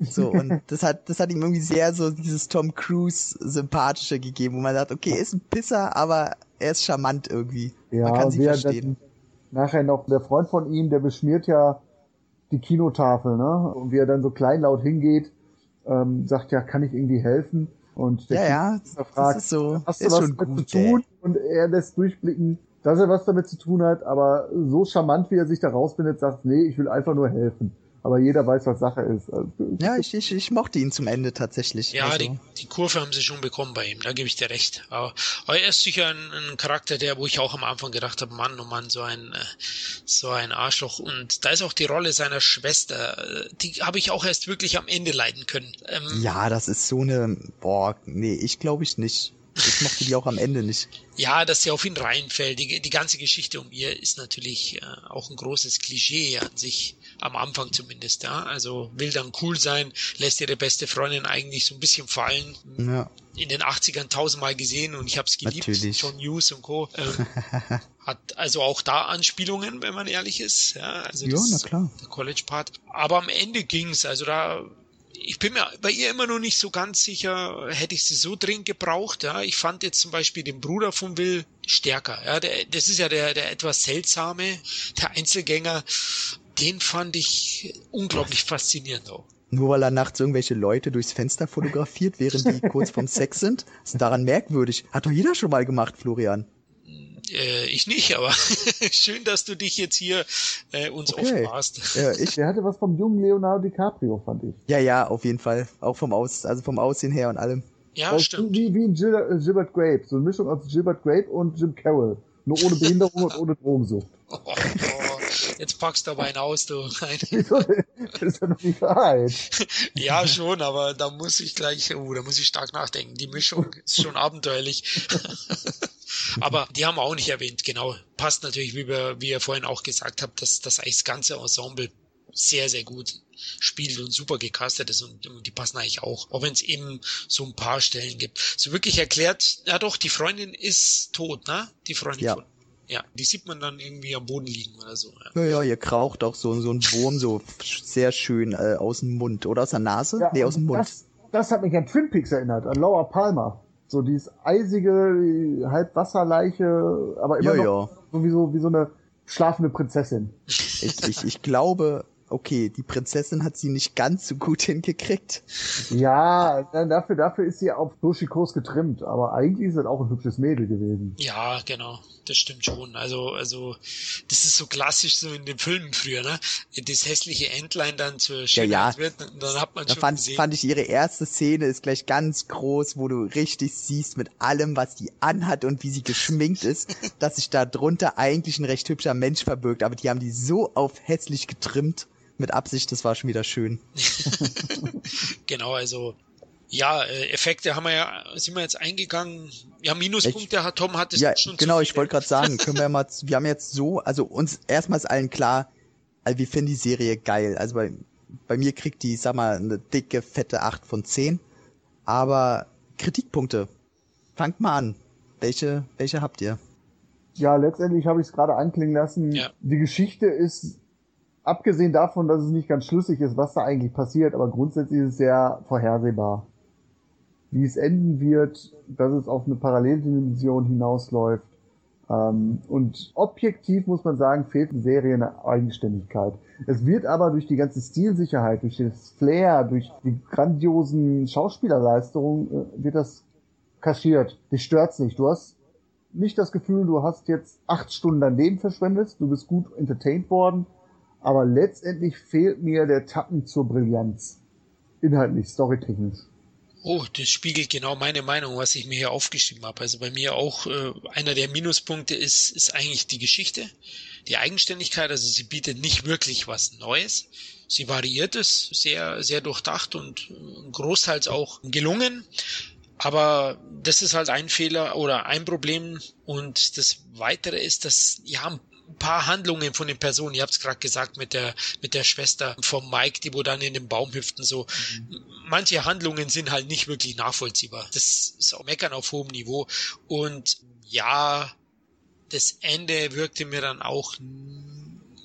So, und das hat, das hat ihm irgendwie sehr so dieses Tom Cruise sympathische gegeben, wo man sagt, okay, er ist ein Pisser, aber er ist charmant irgendwie. Ja, man kann sie er verstehen. nachher noch, der Freund von ihm, der beschmiert ja die Kinotafel, ne? Und wie er dann so kleinlaut hingeht, ähm, sagt ja, kann ich irgendwie helfen? Und der Ja, ja, fragt, ist so, hast du ist was schon damit gut, zu tun? Und er lässt durchblicken, dass er was damit zu tun hat, aber so charmant, wie er sich da rausbindet, sagt, nee, ich will einfach nur helfen. Aber jeder weiß, was Sache ist. Also, Ja, ich, ich, ich mochte ihn zum Ende tatsächlich. ja, also. die, die Kurve haben sie schon bekommen bei ihm, da gebe ich dir recht. Aber, aber er ist sicher ein, ein Charakter, der, wo ich auch am Anfang gedacht habe, Mann, oh Mann, so ein, äh, so ein Arschloch. Und da ist auch die Rolle seiner Schwester, äh, die habe ich auch erst wirklich am Ende leiden können. Ähm, Ja, das ist so eine. Boah, nee, ich glaube ich nicht. Ich mochte die auch am Ende nicht. Ja, dass sie auf ihn reinfällt. Die, die ganze Geschichte um ihr ist natürlich äh, auch ein großes Klischee an sich, am Anfang zumindest. Ja? Also will dann cool sein, lässt ihre beste Freundin eigentlich so ein bisschen fallen. Ja. In den 80ern tausendmal gesehen und ich habe es geliebt. Natürlich. John Hughes und Co. Ähm, hat also auch da Anspielungen, wenn man ehrlich ist. Ja, also Ja, das, na klar. Der College-Part. Aber am Ende ging's. Also da ich bin mir bei ihr immer noch nicht so ganz sicher, hätte ich sie so dringend gebraucht. Ja, ich fand jetzt zum Beispiel den Bruder von Will stärker. Ja, der, das ist ja der, der etwas seltsame, der Einzelgänger. Den fand ich unglaublich faszinierend auch. Nur weil er nachts irgendwelche Leute durchs Fenster fotografiert, während die kurz vorm Sex sind, ist daran merkwürdig. Hat doch jeder schon mal gemacht, Florian. Äh, ich nicht, aber schön, dass du dich jetzt hier äh, uns Okay. offenbarst. Ja, ich, der hatte was vom jungen Leonardo DiCaprio, fand ich. ja, ja, auf jeden Fall. Auch vom Aus, also vom Aussehen her und allem. Ja, ist stimmt. Wie, wie ein Gil äh, Gilbert Grape. So eine Mischung aus Gilbert Grape und Jim Carroll. Nur ohne Behinderung und ohne Drogensucht. Jetzt packst du aber einen aus, du. Das ist ja noch die Wahrheit. Ja, schon, aber da muss ich gleich, oh, da muss ich stark nachdenken. Die Mischung ist schon abenteuerlich. aber die haben wir auch nicht erwähnt, genau. Passt natürlich, wie, wir, wie ihr vorhin auch gesagt habt, dass das eigentlich das ganze Ensemble sehr, sehr gut spielt und super gecastet ist und, und die passen eigentlich auch, auch wenn es eben so ein paar Stellen gibt. So wirklich erklärt, ja doch, die Freundin ist tot, ne? Die Freundin Ja. von. Ja, die sieht man dann irgendwie am Boden liegen oder so. Ja. Ja, ja, ihr kraucht auch so, so ein Wurm so sehr schön äh, aus dem Mund. Oder aus der Nase? Ja, nee, aus dem Mund. Das, das hat mich an Twin Peaks erinnert, an Laura Palmer. So dieses eisige, halb Wasserleiche, aber immer Ja, noch so wie so, wie so eine schlafende Prinzessin. Ich, ich, ich glaube, okay, die Prinzessin hat sie nicht ganz so gut hingekriegt. Ja, dann dafür, dafür ist sie auf Toshikos getrimmt, aber eigentlich ist das auch ein hübsches Mädel gewesen. Ja, genau, das stimmt schon. Also, also, das ist so klassisch so in den Filmen früher, ne? Das hässliche Entlein dann zur Schönheit ja. wird, dann hat man Da schon fand, gesehen. fand ich ihre erste Szene ist gleich ganz groß, wo du richtig siehst mit allem, was die anhat und wie sie geschminkt ist, dass sich da drunter eigentlich ein recht hübscher Mensch verbirgt. Aber die haben die so auf hässlich getrimmt. Mit Absicht, das war schon wieder schön. genau, also, ja, äh, Effekte haben wir ja, sind wir jetzt eingegangen. Ja, Minuspunkte hat Tom hat es Ja, schon. genau, ich wollte gerade sagen, können wir mal, wir haben jetzt so, also uns erstmal ist allen klar, also wir finden die Serie geil. Also bei, bei mir kriegt die, sag mal, eine dicke, fette 8 von 10. Aber Kritikpunkte. Fangt mal an. Welche, welche habt ihr? Ja, letztendlich habe ich es gerade anklingen lassen. Ja. Die Geschichte ist, abgesehen davon, dass es nicht ganz schlüssig ist, was da eigentlich passiert, aber grundsätzlich ist es sehr vorhersehbar. Wie es enden wird, dass es auf eine Paralleldimension hinausläuft. Ähm, und objektiv muss man sagen, fehlt der Serie eine Eigenständigkeit. Es wird aber durch die ganze Stilsicherheit, durch das Flair, durch die grandiosen Schauspielerleistungen, äh, wird das kaschiert. Dich stört's nicht. Du hast nicht das Gefühl, du hast jetzt acht Stunden dein Leben verschwendet, du bist gut entertained worden, aber letztendlich fehlt mir der Tappen zur Brillanz. Inhaltlich, storytechnisch. Oh, das spiegelt genau meine Meinung, was ich mir hier aufgeschrieben habe. Also bei mir auch äh, einer der Minuspunkte ist, ist eigentlich die Geschichte, die Eigenständigkeit. Also sie bietet nicht wirklich was Neues. Sie variiert es sehr, sehr durchdacht und großteils auch gelungen. Aber das ist halt ein Fehler oder ein Problem. Und das Weitere ist, dass ja paar Handlungen von den Personen, ihr habt es gerade gesagt mit der mit der Schwester vom Mike, die wo dann in den Baum hüpften, so mhm. manche Handlungen sind halt nicht wirklich nachvollziehbar. Das ist auch Meckern auf hohem Niveau. Und ja, das Ende wirkte mir dann auch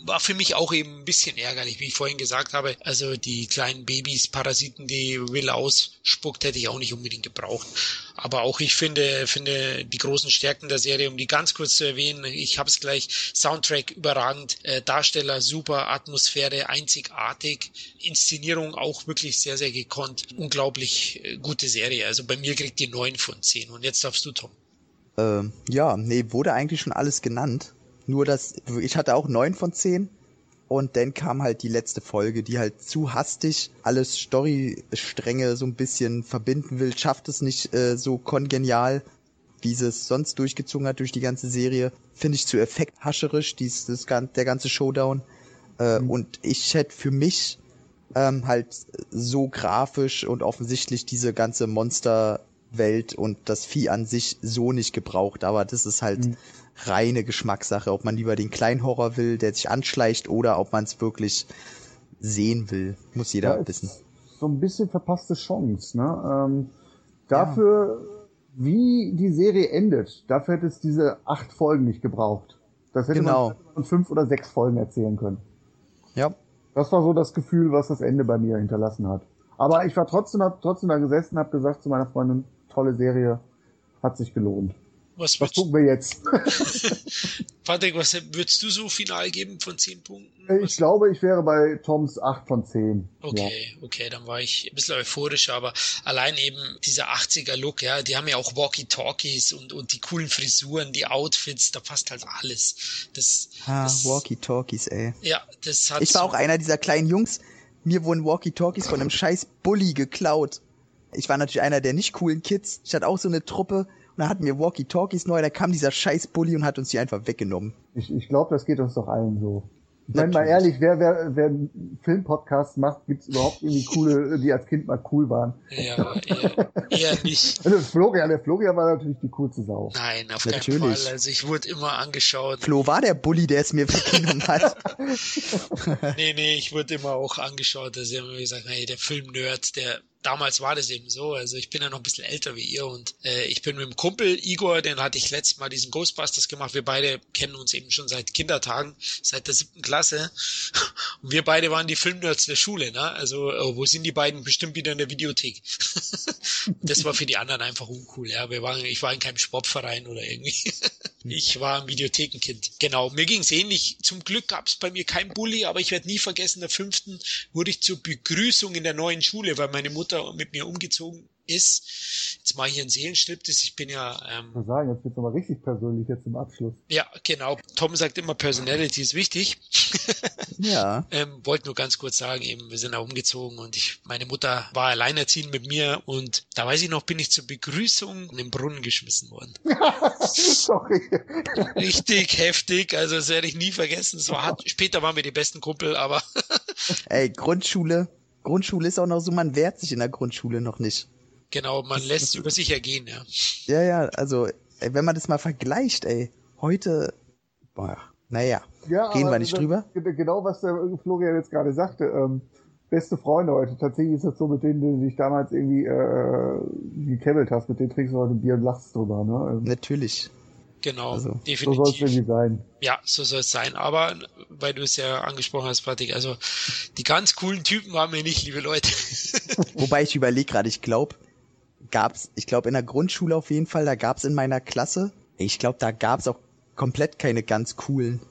war für mich auch eben ein bisschen ärgerlich, wie ich vorhin gesagt habe. Also die kleinen Babys, Parasiten, die Will ausspuckt, hätte ich auch nicht unbedingt gebraucht. Aber auch ich finde, finde die großen Stärken der Serie, um die ganz kurz zu erwähnen, ich habe es gleich, Soundtrack überragend, äh, Darsteller super, Atmosphäre einzigartig, Inszenierung auch wirklich sehr, sehr gekonnt, unglaublich äh, gute Serie. Also bei mir kriegt die neun von zehn. Und jetzt darfst du, Tom. Ähm, ja, nee, wurde eigentlich schon alles genannt. Nur dass ich hatte auch neun von zehn und dann kam halt die letzte Folge, die halt zu hastig alles Storystränge so ein bisschen verbinden will, schafft es nicht äh, so kongenial, wie sie es sonst durchgezogen hat durch die ganze Serie. Finde ich zu effekthascherisch, dies, das, der ganze Showdown. Äh, mhm. Und ich hätte für mich ähm, halt so grafisch und offensichtlich diese ganze Monsterwelt und das Vieh an sich so nicht gebraucht. Aber das ist halt mhm reine Geschmackssache, ob man lieber den kleinen Horror will, der sich anschleicht, oder ob man es wirklich sehen will. Muss jeder ja, wissen. So ein bisschen verpasste Chance, ne? Ähm, dafür, ja. wie die Serie endet, dafür hätte es diese acht Folgen nicht gebraucht. Das hätte genau. man fünf oder sechs Folgen erzählen können. Ja. Das war so das Gefühl, was das Ende bei mir hinterlassen hat. Aber ich war trotzdem, hab trotzdem da gesessen, habe gesagt zu meiner Freundin, tolle Serie, hat sich gelohnt. Was, was gucken wir jetzt? Patrick, was würdest du so final geben von 10 Punkten? Äh, ich was? glaube, ich wäre bei Toms 8 von 10. Okay, ja. okay, dann war ich ein bisschen euphorischer, aber allein eben dieser 80er Look, ja, die haben ja auch Walkie-Talkies und, und die coolen Frisuren, die Outfits, da passt halt alles. Das, ah, das, Walkie-Talkies, ey. Ja, das hat Ich war so auch einer dieser kleinen Jungs, mir wurden Walkie-Talkies von einem scheiß Bully geklaut. Ich war natürlich einer der nicht coolen Kids. Ich hatte auch so eine Truppe, dann hatten wir Walkie-Talkies neu, da kam dieser scheiß Bully und hat uns die einfach weggenommen. Ich, ich glaube, das geht uns doch allen so. Ich meine mal ehrlich, wer, wer, wer einen Filmpodcast macht, gibt's überhaupt irgendwie coole, die als Kind mal cool waren. Ja, eher, eher nicht. Also Florian, der Florian war natürlich die coolste Sau. Nein, auf natürlich. keinen Fall. Also ich wurde immer angeschaut. Flo war der Bully, der es mir weggenommen hat. nee, nee, ich wurde immer auch angeschaut. Da haben immer gesagt, hey, der Filmnerd, der damals war das eben so. Also ich bin ja noch ein bisschen älter wie ihr und äh, ich bin mit dem Kumpel Igor, den hatte ich letztes Mal diesen Ghostbusters gemacht. Wir beide kennen uns eben schon seit Kindertagen, seit der siebten Klasse. Und wir beide waren die Filmnerds der Schule, ne? Also oh, wo sind die beiden? Bestimmt wieder in der Videothek. das war für die anderen einfach uncool, ja. Wir waren, ich war in keinem Sportverein oder irgendwie. ich war ein Videothekenkind. Genau, mir ging's ähnlich. Zum Glück gab's bei mir kein Bully, aber ich werde nie vergessen, der fünften wurde ich zur Begrüßung in der neuen Schule, weil meine Mutter Mutter mit mir umgezogen ist. Jetzt mache ich hier einen Seelenschnitt, ich bin ja... Ähm, ich sagen, jetzt wird aber richtig persönlich jetzt im Abschluss. Ja, genau. Tom sagt immer, Personality ist wichtig. ja. ähm, Wollte nur ganz kurz sagen, eben, wir sind da umgezogen und ich, meine Mutter war alleinerziehend mit mir und da weiß ich noch, bin ich zur Begrüßung in den Brunnen geschmissen worden. Sorry. Richtig heftig, also das werde ich nie vergessen. Es war, später waren wir die besten Kumpel, aber... Ey, Grundschule, Grundschule ist auch noch so, man wehrt sich in der Grundschule noch nicht. Genau, man das, lässt das, über sich ergehen, ja. Ja, ja, also, ey, wenn man das mal vergleicht, ey, heute, boah, naja, ja, gehen wir nicht das, drüber. Genau, was der Florian jetzt gerade sagte, ähm, beste Freunde heute. Tatsächlich ist das so, mit denen du dich damals irgendwie äh, gekebbelt hast, mit denen trinkst du heute Bier und lachst drüber, ne? Ähm, Natürlich. Genau, Also, So definitiv. soll es irgendwie sein. Ja, so soll es sein. Aber weil du es ja angesprochen hast, Patrick, also die ganz coolen Typen waren wir nicht, liebe Leute. Wobei ich überlege gerade, ich glaube, gab's, ich glaube in der Grundschule auf jeden Fall, da gab's in meiner Klasse, ich glaube, da gab's auch komplett keine ganz coolen.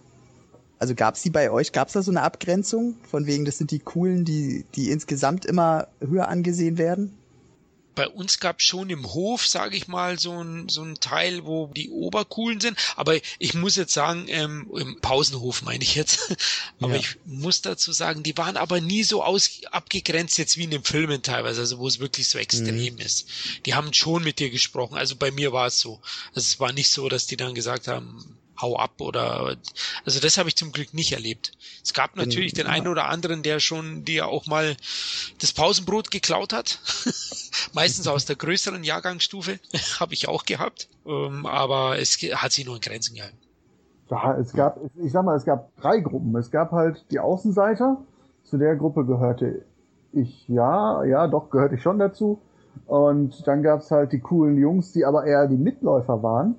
Also gab's die bei euch, gab's da so eine Abgrenzung von wegen, das sind die coolen, die die insgesamt immer höher angesehen werden? Bei uns gab schon im Hof, sage ich mal, so ein, so ein Teil, wo die Obercoolen sind. Aber ich muss jetzt sagen, ähm, im Pausenhof meine ich jetzt. aber Ja. ich muss dazu sagen, die waren aber nie so aus, abgegrenzt jetzt wie in den Filmen teilweise, also wo es wirklich so extrem ist. Die haben schon mit dir gesprochen. Also bei mir war es so. Also es war nicht so, dass die dann gesagt haben, hau ab oder also das habe ich zum Glück nicht erlebt. Es gab natürlich den einen oder anderen, der schon dir auch mal das Pausenbrot geklaut hat. Meistens aus der größeren Jahrgangsstufe habe ich auch gehabt, ähm, aber es hat sich nur in Grenzen gehalten. Ja, es gab, ich sag mal, es gab drei Gruppen. Es gab halt die Außenseiter. Zu der Gruppe gehörte ich, ja, ja, doch, gehörte ich schon dazu. Und dann gab's halt die coolen Jungs, die aber eher die Mitläufer waren,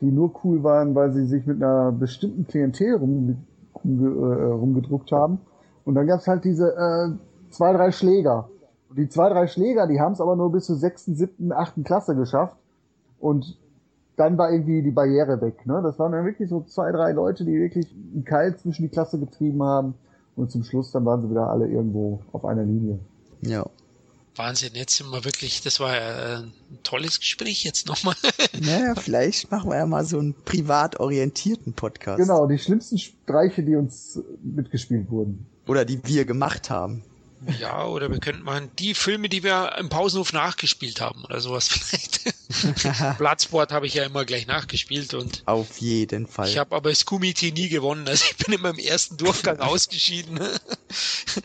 die nur cool waren, weil sie sich mit einer bestimmten Klientel rum, äh, rumgedruckt haben. Und dann gab's halt diese äh, zwei, drei Schläger. Und die zwei, drei Schläger, die haben's aber nur bis zur sechsten, siebten, achten Klasse geschafft. Und dann war irgendwie die Barriere weg. Ne? Das waren dann wirklich so zwei, drei Leute, die wirklich einen Keil zwischen die Klasse getrieben haben. Und zum Schluss dann waren sie wieder alle irgendwo auf einer Linie. Ja. Wahnsinn, jetzt sind wir wirklich, das war ja ein tolles Gespräch jetzt nochmal. Naja, vielleicht machen wir ja mal so einen privat orientierten Podcast. Genau, die schlimmsten Streiche, die uns mitgespielt wurden. Oder die wir gemacht haben. Ja, oder wir könnten mal die Filme, die wir im Pausenhof nachgespielt haben oder sowas vielleicht. Bloodsport habe ich ja immer gleich nachgespielt und Auf jeden Fall. ich habe aber das Kumite nie gewonnen. Also ich bin immer im ersten Durchgang ausgeschieden.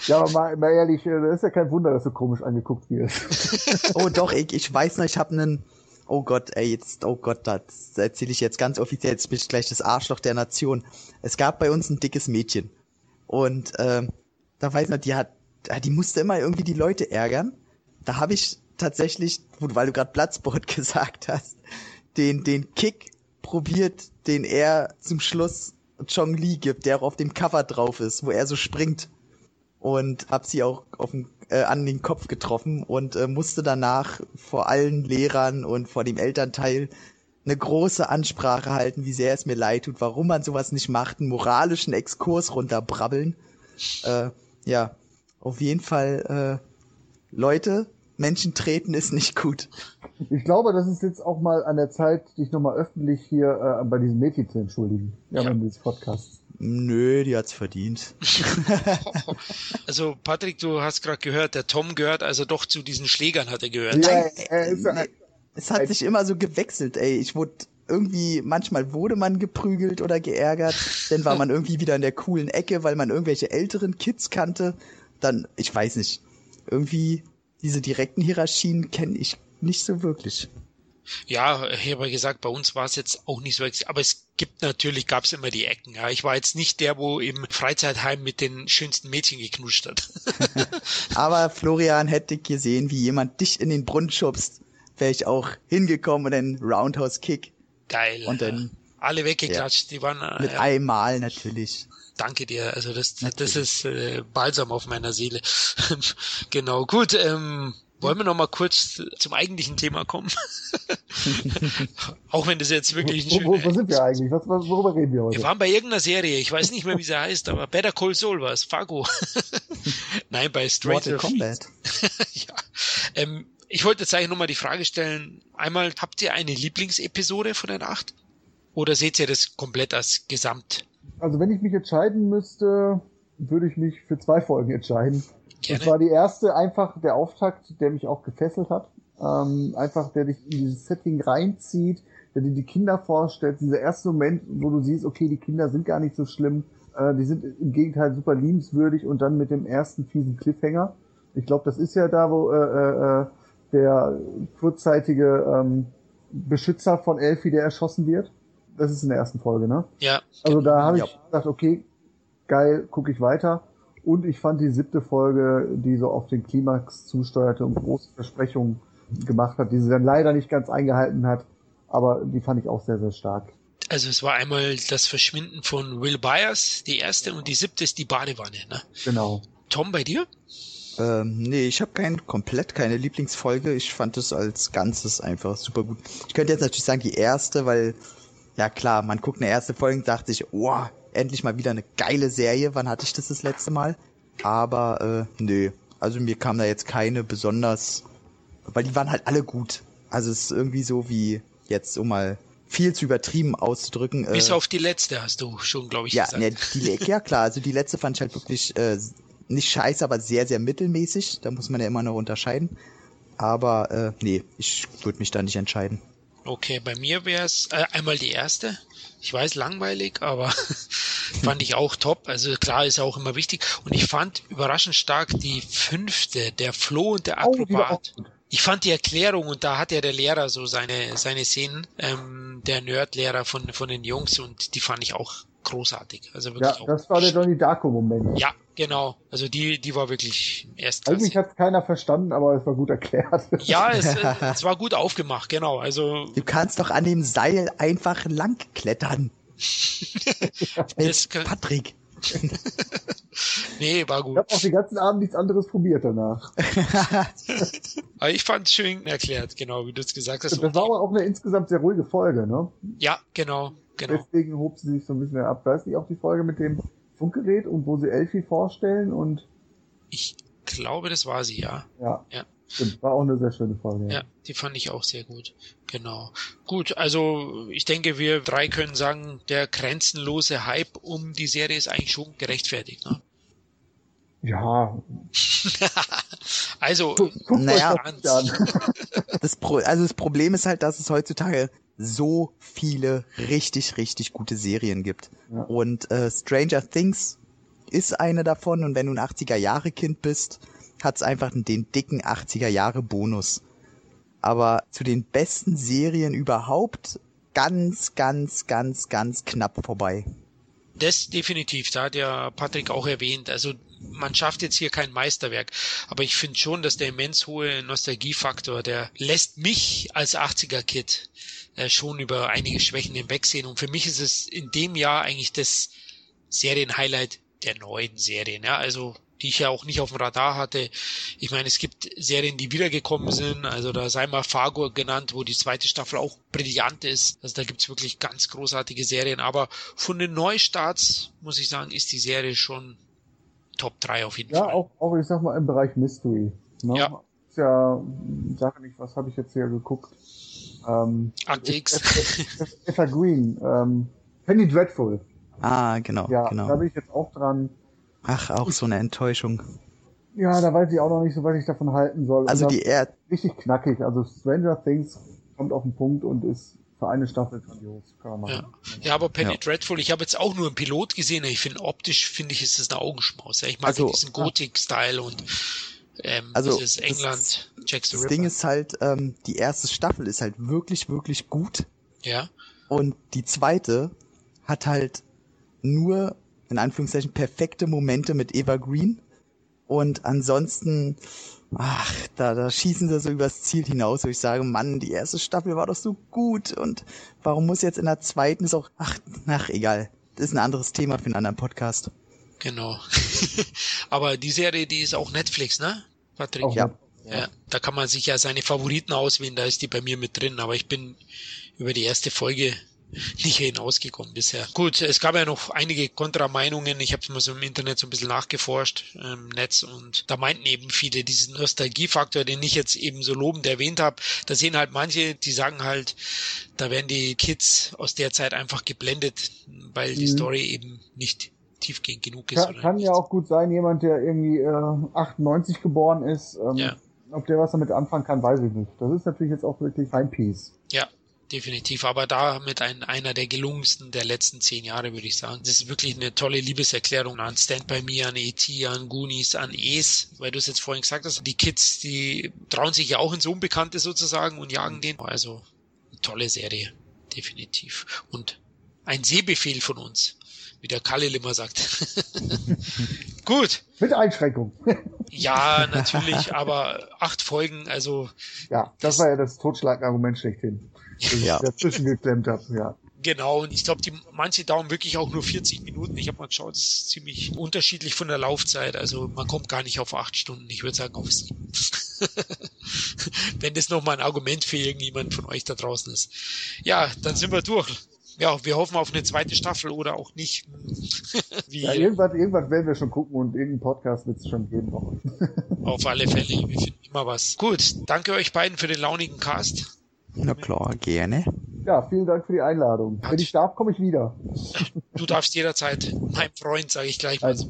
Ja, aber mal, mal ehrlich, äh, das ist ja kein Wunder, dass du komisch angeguckt wirst. Oh doch, ich, ich weiß noch, ich habe einen. Oh Gott, ey, jetzt, oh Gott, das erzähle ich jetzt ganz offiziell, jetzt bin ich gleich das Arschloch der Nation. Es gab bei uns ein dickes Mädchen. Und ähm, da weiß ich noch, die hat, die musste immer irgendwie die Leute ärgern. Da habe ich tatsächlich, weil du gerade Bloodsport gesagt hast, den, den Kick probiert, den er zum Schluss Chong Li gibt, der auch auf dem Cover drauf ist, wo er so springt und hab sie auch auf den, äh, an den Kopf getroffen und äh, musste danach vor allen Lehrern und vor dem Elternteil eine große Ansprache halten, wie sehr es mir leid tut, warum man sowas nicht macht, einen moralischen Exkurs runterbrabbeln. Äh, ja, auf jeden Fall, äh, Leute, Menschen treten ist nicht gut. Ich glaube, das ist jetzt auch mal an der Zeit, dich nochmal öffentlich hier äh, bei diesem Mädchen zu entschuldigen. Ja, Ja. ja. dieses Podcasts. Nö, die hat's verdient. Also Patrick, du hast gerade gehört, der Tom gehört also doch zu diesen Schlägern hat er gehört. Ja, ja, Nee, es hat sich immer so gewechselt, ey. Ich wurde irgendwie, manchmal wurde man geprügelt oder geärgert, dann war man irgendwie wieder in der coolen Ecke, weil man irgendwelche älteren Kids kannte. Dann, ich weiß nicht, irgendwie diese direkten Hierarchien kenne ich nicht so wirklich. Ja, ich habe ja gesagt, bei uns war es jetzt auch nicht so, ex- aber es gibt natürlich, gab es immer die Ecken. Ja, ich war jetzt nicht der, wo im Freizeitheim mit den schönsten Mädchen geknuscht hat. Aber Florian hätte gesehen, wie jemand dich in den Brunnen schubst, wäre ich auch hingekommen und dann Roundhouse Kick Geil. und dann alle weggeklatscht, die waren. mit Äh, einmal natürlich. Danke dir. Also das, das ist äh, balsam auf meiner Seele. genau. Gut. Ähm, wollen wir noch mal kurz zum eigentlichen Thema kommen? Auch wenn das jetzt wirklich ein wo, wo, wo sind wir eigentlich? Was, was, worüber reden wir heute? Wir waren bei irgendeiner Serie, ich weiß nicht mehr, wie sie heißt, aber Better Call Saul war es, Fargo. Nein, bei Mortal Stranger Kombat. ja. ähm, ich wollte jetzt eigentlich nochmal die Frage stellen, einmal, habt ihr eine Lieblingsepisode von den acht? Oder seht ihr das komplett als Gesamt? Also wenn ich mich entscheiden müsste, würde ich mich für zwei Folgen entscheiden. Gerne. Das war die erste, einfach der Auftakt, der mich auch gefesselt hat. Ähm, einfach, der dich in dieses Setting reinzieht, der dir die Kinder vorstellt. Dieser erste Moment, wo du siehst, okay, die Kinder sind gar nicht so schlimm, äh, die sind im Gegenteil super liebenswürdig und dann mit dem ersten fiesen Cliffhanger. Ich glaube, das ist ja da, wo äh, äh, äh, der kurzzeitige ähm, Beschützer von Elfie, der erschossen wird. Das ist in der ersten Folge, ne? Ja, Also da habe ich Ja. gedacht, okay, geil, gucke ich weiter. Und ich fand die siebte Folge, die so auf den Klimax zusteuerte und große Versprechungen gemacht hat, die sie dann leider nicht ganz eingehalten hat, aber die fand ich auch sehr, sehr stark. Also es war einmal das Verschwinden von Will Byers, die erste, und die siebte ist die Badewanne. Ne? Genau. Tom, bei dir? Ähm, nee, ich habe kein, komplett keine Lieblingsfolge. Ich fand es als Ganzes einfach super gut. Ich könnte jetzt natürlich sagen, die erste, weil, ja klar, man guckt eine erste Folge und dachte sich, wow, endlich mal wieder eine geile Serie. Wann hatte ich das das letzte Mal? Aber, äh, nö. Also mir kam da jetzt keine besonders, weil die waren halt alle gut. Also es ist irgendwie so wie jetzt, um mal viel zu übertrieben auszudrücken. Bis äh, auf die letzte hast du schon, glaube ich, ja, gesagt. ne, die, ja klar, also die letzte fand ich halt wirklich äh, nicht scheiße, aber sehr, sehr mittelmäßig. Da muss man ja immer noch unterscheiden. Aber äh, nee, ich würde mich da nicht entscheiden. Okay, bei mir wäre es äh, einmal die erste. Ich weiß, langweilig, aber fand ich auch top. Also klar ist auch immer wichtig. Und ich fand überraschend stark die fünfte, der Flo und der Oh, Akrobat. Ich fand die Erklärung und da hat ja der Lehrer so seine seine Szenen, ähm, der Nerdlehrer von von den Jungs und die fand ich auch großartig. Also Ja, wirklich auch. das war der Donnie Darko-Moment. ja, genau. Also die die war wirklich Eigentlich erstklassig. hat es keiner verstanden, aber es war gut erklärt. Ja, es, es war gut aufgemacht, genau. Also Du kannst doch an dem Seil einfach lang klettern. das Patrick. nee, war Ich gut. habe auch den ganzen Abend nichts anderes probiert danach. Aber ich fand es schön erklärt, genau, wie du es gesagt hast. Das war aber auch eine insgesamt sehr ruhige Folge, ne? ja, genau, genau. Deswegen hob sie sich so ein bisschen ab. Da ist nicht auch die Folge mit dem Funkgerät und wo sie Elfie vorstellen und Ich glaube, das war sie, ja. ja. Ja. Stimmt, war auch eine sehr schöne Folge. Ja, die fand ich auch sehr gut. Genau. Gut, also ich denke, wir drei können sagen, der grenzenlose Hype um die Serie ist eigentlich schon gerechtfertigt. Ne? Ja, also, Naja. Das Pro also das Problem ist halt, dass es heutzutage so viele richtig, richtig gute Serien gibt. Ja. Und äh, Stranger Things ist eine davon und wenn du ein 80er-Jahre-Kind bist, hat's einfach den dicken 80er-Jahre-Bonus. Aber zu den besten Serien überhaupt ganz, ganz, ganz, ganz knapp vorbei. Das definitiv, da hat ja Patrick auch erwähnt. Also man schafft jetzt hier kein Meisterwerk, aber ich finde schon, dass der immens hohe Nostalgiefaktor, der lässt mich als 80er-Kid äh, schon über einige Schwächen hinwegsehen. Und für mich ist es in dem Jahr eigentlich das Serienhighlight der neuen Serien. Ja, also die ich ja auch nicht auf dem Radar hatte. Ich meine, es gibt Serien, die wiedergekommen sind. Also da sei mal Fargo genannt, wo die zweite Staffel auch brillant ist. Also da gibt's wirklich ganz großartige Serien. Aber von den Neustarts, muss ich sagen, ist die Serie schon Top 3 auf jeden Ja, Fall. auch, auch ich sag mal im Bereich Mystery. Ne? Ja. Ist ja, sag nicht, was habe ich jetzt hier geguckt? Ähm, Akte X. Evergreen, ähm, Penny Dreadful. Ah, genau, Ja, da genau. bin ich jetzt auch dran. Ach, auch so eine Enttäuschung. Ja, da weiß ich auch noch nicht so, was ich davon halten soll. Also die er das ist richtig knackig. Also Stranger Things kommt auf den Punkt und ist für eine Staffel grandios. Kann man machen. Ja. ja, aber Penny Ja. Dreadful, ich habe jetzt auch nur einen Pilot gesehen. Ich finde optisch, finde ich, ist es eine Augenschmaus. Ja. Ich mag Also- diesen Gothic-Style und ähm, Also, dieses das- England, Jack the Das Ripper. Ding ist halt, ähm, die erste Staffel ist halt wirklich, wirklich gut. ja, Und die zweite hat halt nur, in Anführungszeichen, perfekte Momente mit Eva Green. Und ansonsten, ach, da, da schießen sie so übers Ziel hinaus, wo ich sage, Mann, die erste Staffel war doch so gut. Und warum muss jetzt in der zweiten ist auch, ach, ach, egal. Das ist ein anderes Thema für einen anderen Podcast. genau. aber die Serie, die ist auch Netflix, ne? Patrick? Auch Ja. mit- Ja, da kann man sich ja seine Favoriten auswählen, da ist die bei mir mit drin, aber ich bin über die erste Folge nicht hinausgekommen bisher. Gut, es gab ja noch einige Kontrameinungen. Ich habe mal so im Internet so ein bisschen nachgeforscht im Netz und da meinten eben viele diesen Nostalgiefaktor, den ich jetzt eben so lobend erwähnt habe. Da sehen halt manche, die sagen halt, da werden die Kids aus der Zeit einfach geblendet, weil die Mhm. Story eben nicht tiefgehend genug ist. Kann, kann ja auch gut sein, jemand, der irgendwie äh, 98 geboren ist, ähm, Ja. ob der was damit anfangen kann, weiß ich nicht. Das ist natürlich jetzt auch wirklich ein Piece. Ja, definitiv. Aber da mit ein, einer der gelungensten der letzten zehn Jahre, würde ich sagen. Das ist wirklich eine tolle Liebeserklärung an Stand By Me, an E.T., an Goonies, an Es, weil du es jetzt vorhin gesagt hast. Die Kids, die trauen sich ja auch ins Unbekannte sozusagen und jagen den. Also, eine tolle Serie. Definitiv. Und ein Sehbefehl von uns. Wie der Kalle immer sagt. Gut. Mit Einschränkung. Ja, natürlich, aber acht Folgen, also ja, das war ja das Totschlagargument schlechthin. Ich Ja. dazwischen geklemmt habe, ja. Genau, und ich glaube, die manche dauern wirklich auch nur 40 Minuten. Ich habe mal geschaut, das ist ziemlich unterschiedlich von der Laufzeit. Also man kommt gar nicht auf acht Stunden. Ich würde sagen auf sieben. Wenn das nochmal ein Argument für irgendjemand von euch da draußen ist. Ja, dann sind wir durch. Ja, wir hoffen auf eine zweite Staffel oder auch nicht. Wie, ja, irgendwas, irgendwas werden wir schon gucken und irgendeinen Podcast wird es schon geben auf alle Fälle, wir finden immer was. Gut, danke euch beiden für den launigen Cast. Na klar, gerne. Ja, vielen Dank für die Einladung. Wenn ich darf, komme ich wieder. Du darfst jederzeit, mein Freund, sage ich gleich mal so.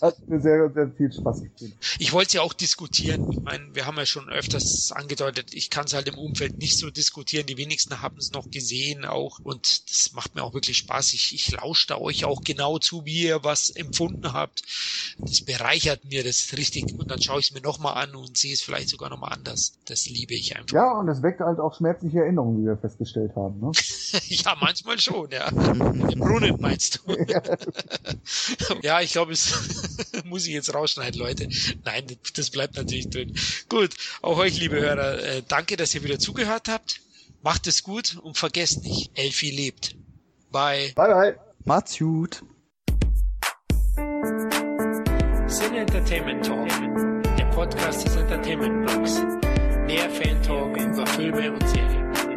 Hat mir sehr, sehr viel Spaß gemacht. Ich wollte ja auch diskutieren. Ich meine, wir haben ja schon öfters angedeutet, ich kann es halt im Umfeld nicht so diskutieren. Die wenigsten haben es noch gesehen auch. Und das macht mir auch wirklich Spaß. Ich, ich lausche da euch auch genau zu, wie ihr was empfunden habt. Das bereichert mir das richtig. Und dann schaue ich es mir nochmal an und sehe es vielleicht sogar nochmal anders. Das liebe ich einfach. Ja, und es weckt halt auch schmerzliche Erinnerungen, wie wir festgestellt haben. Ne? ja, manchmal schon, ja. Im Brunnen meinst du? ja, ich glaube, es muss ich jetzt rausschneiden, Leute. Nein, das bleibt natürlich drin. Gut, auch euch, liebe Hörer, äh, danke, dass ihr wieder zugehört habt. Macht es gut und vergesst nicht, Elfi lebt. Bye. Bye, bye. Macht's gut. Sin Entertainment Talk, der Podcast des Entertainment Blogs. Mehr Fan Talk über Filme und Serien.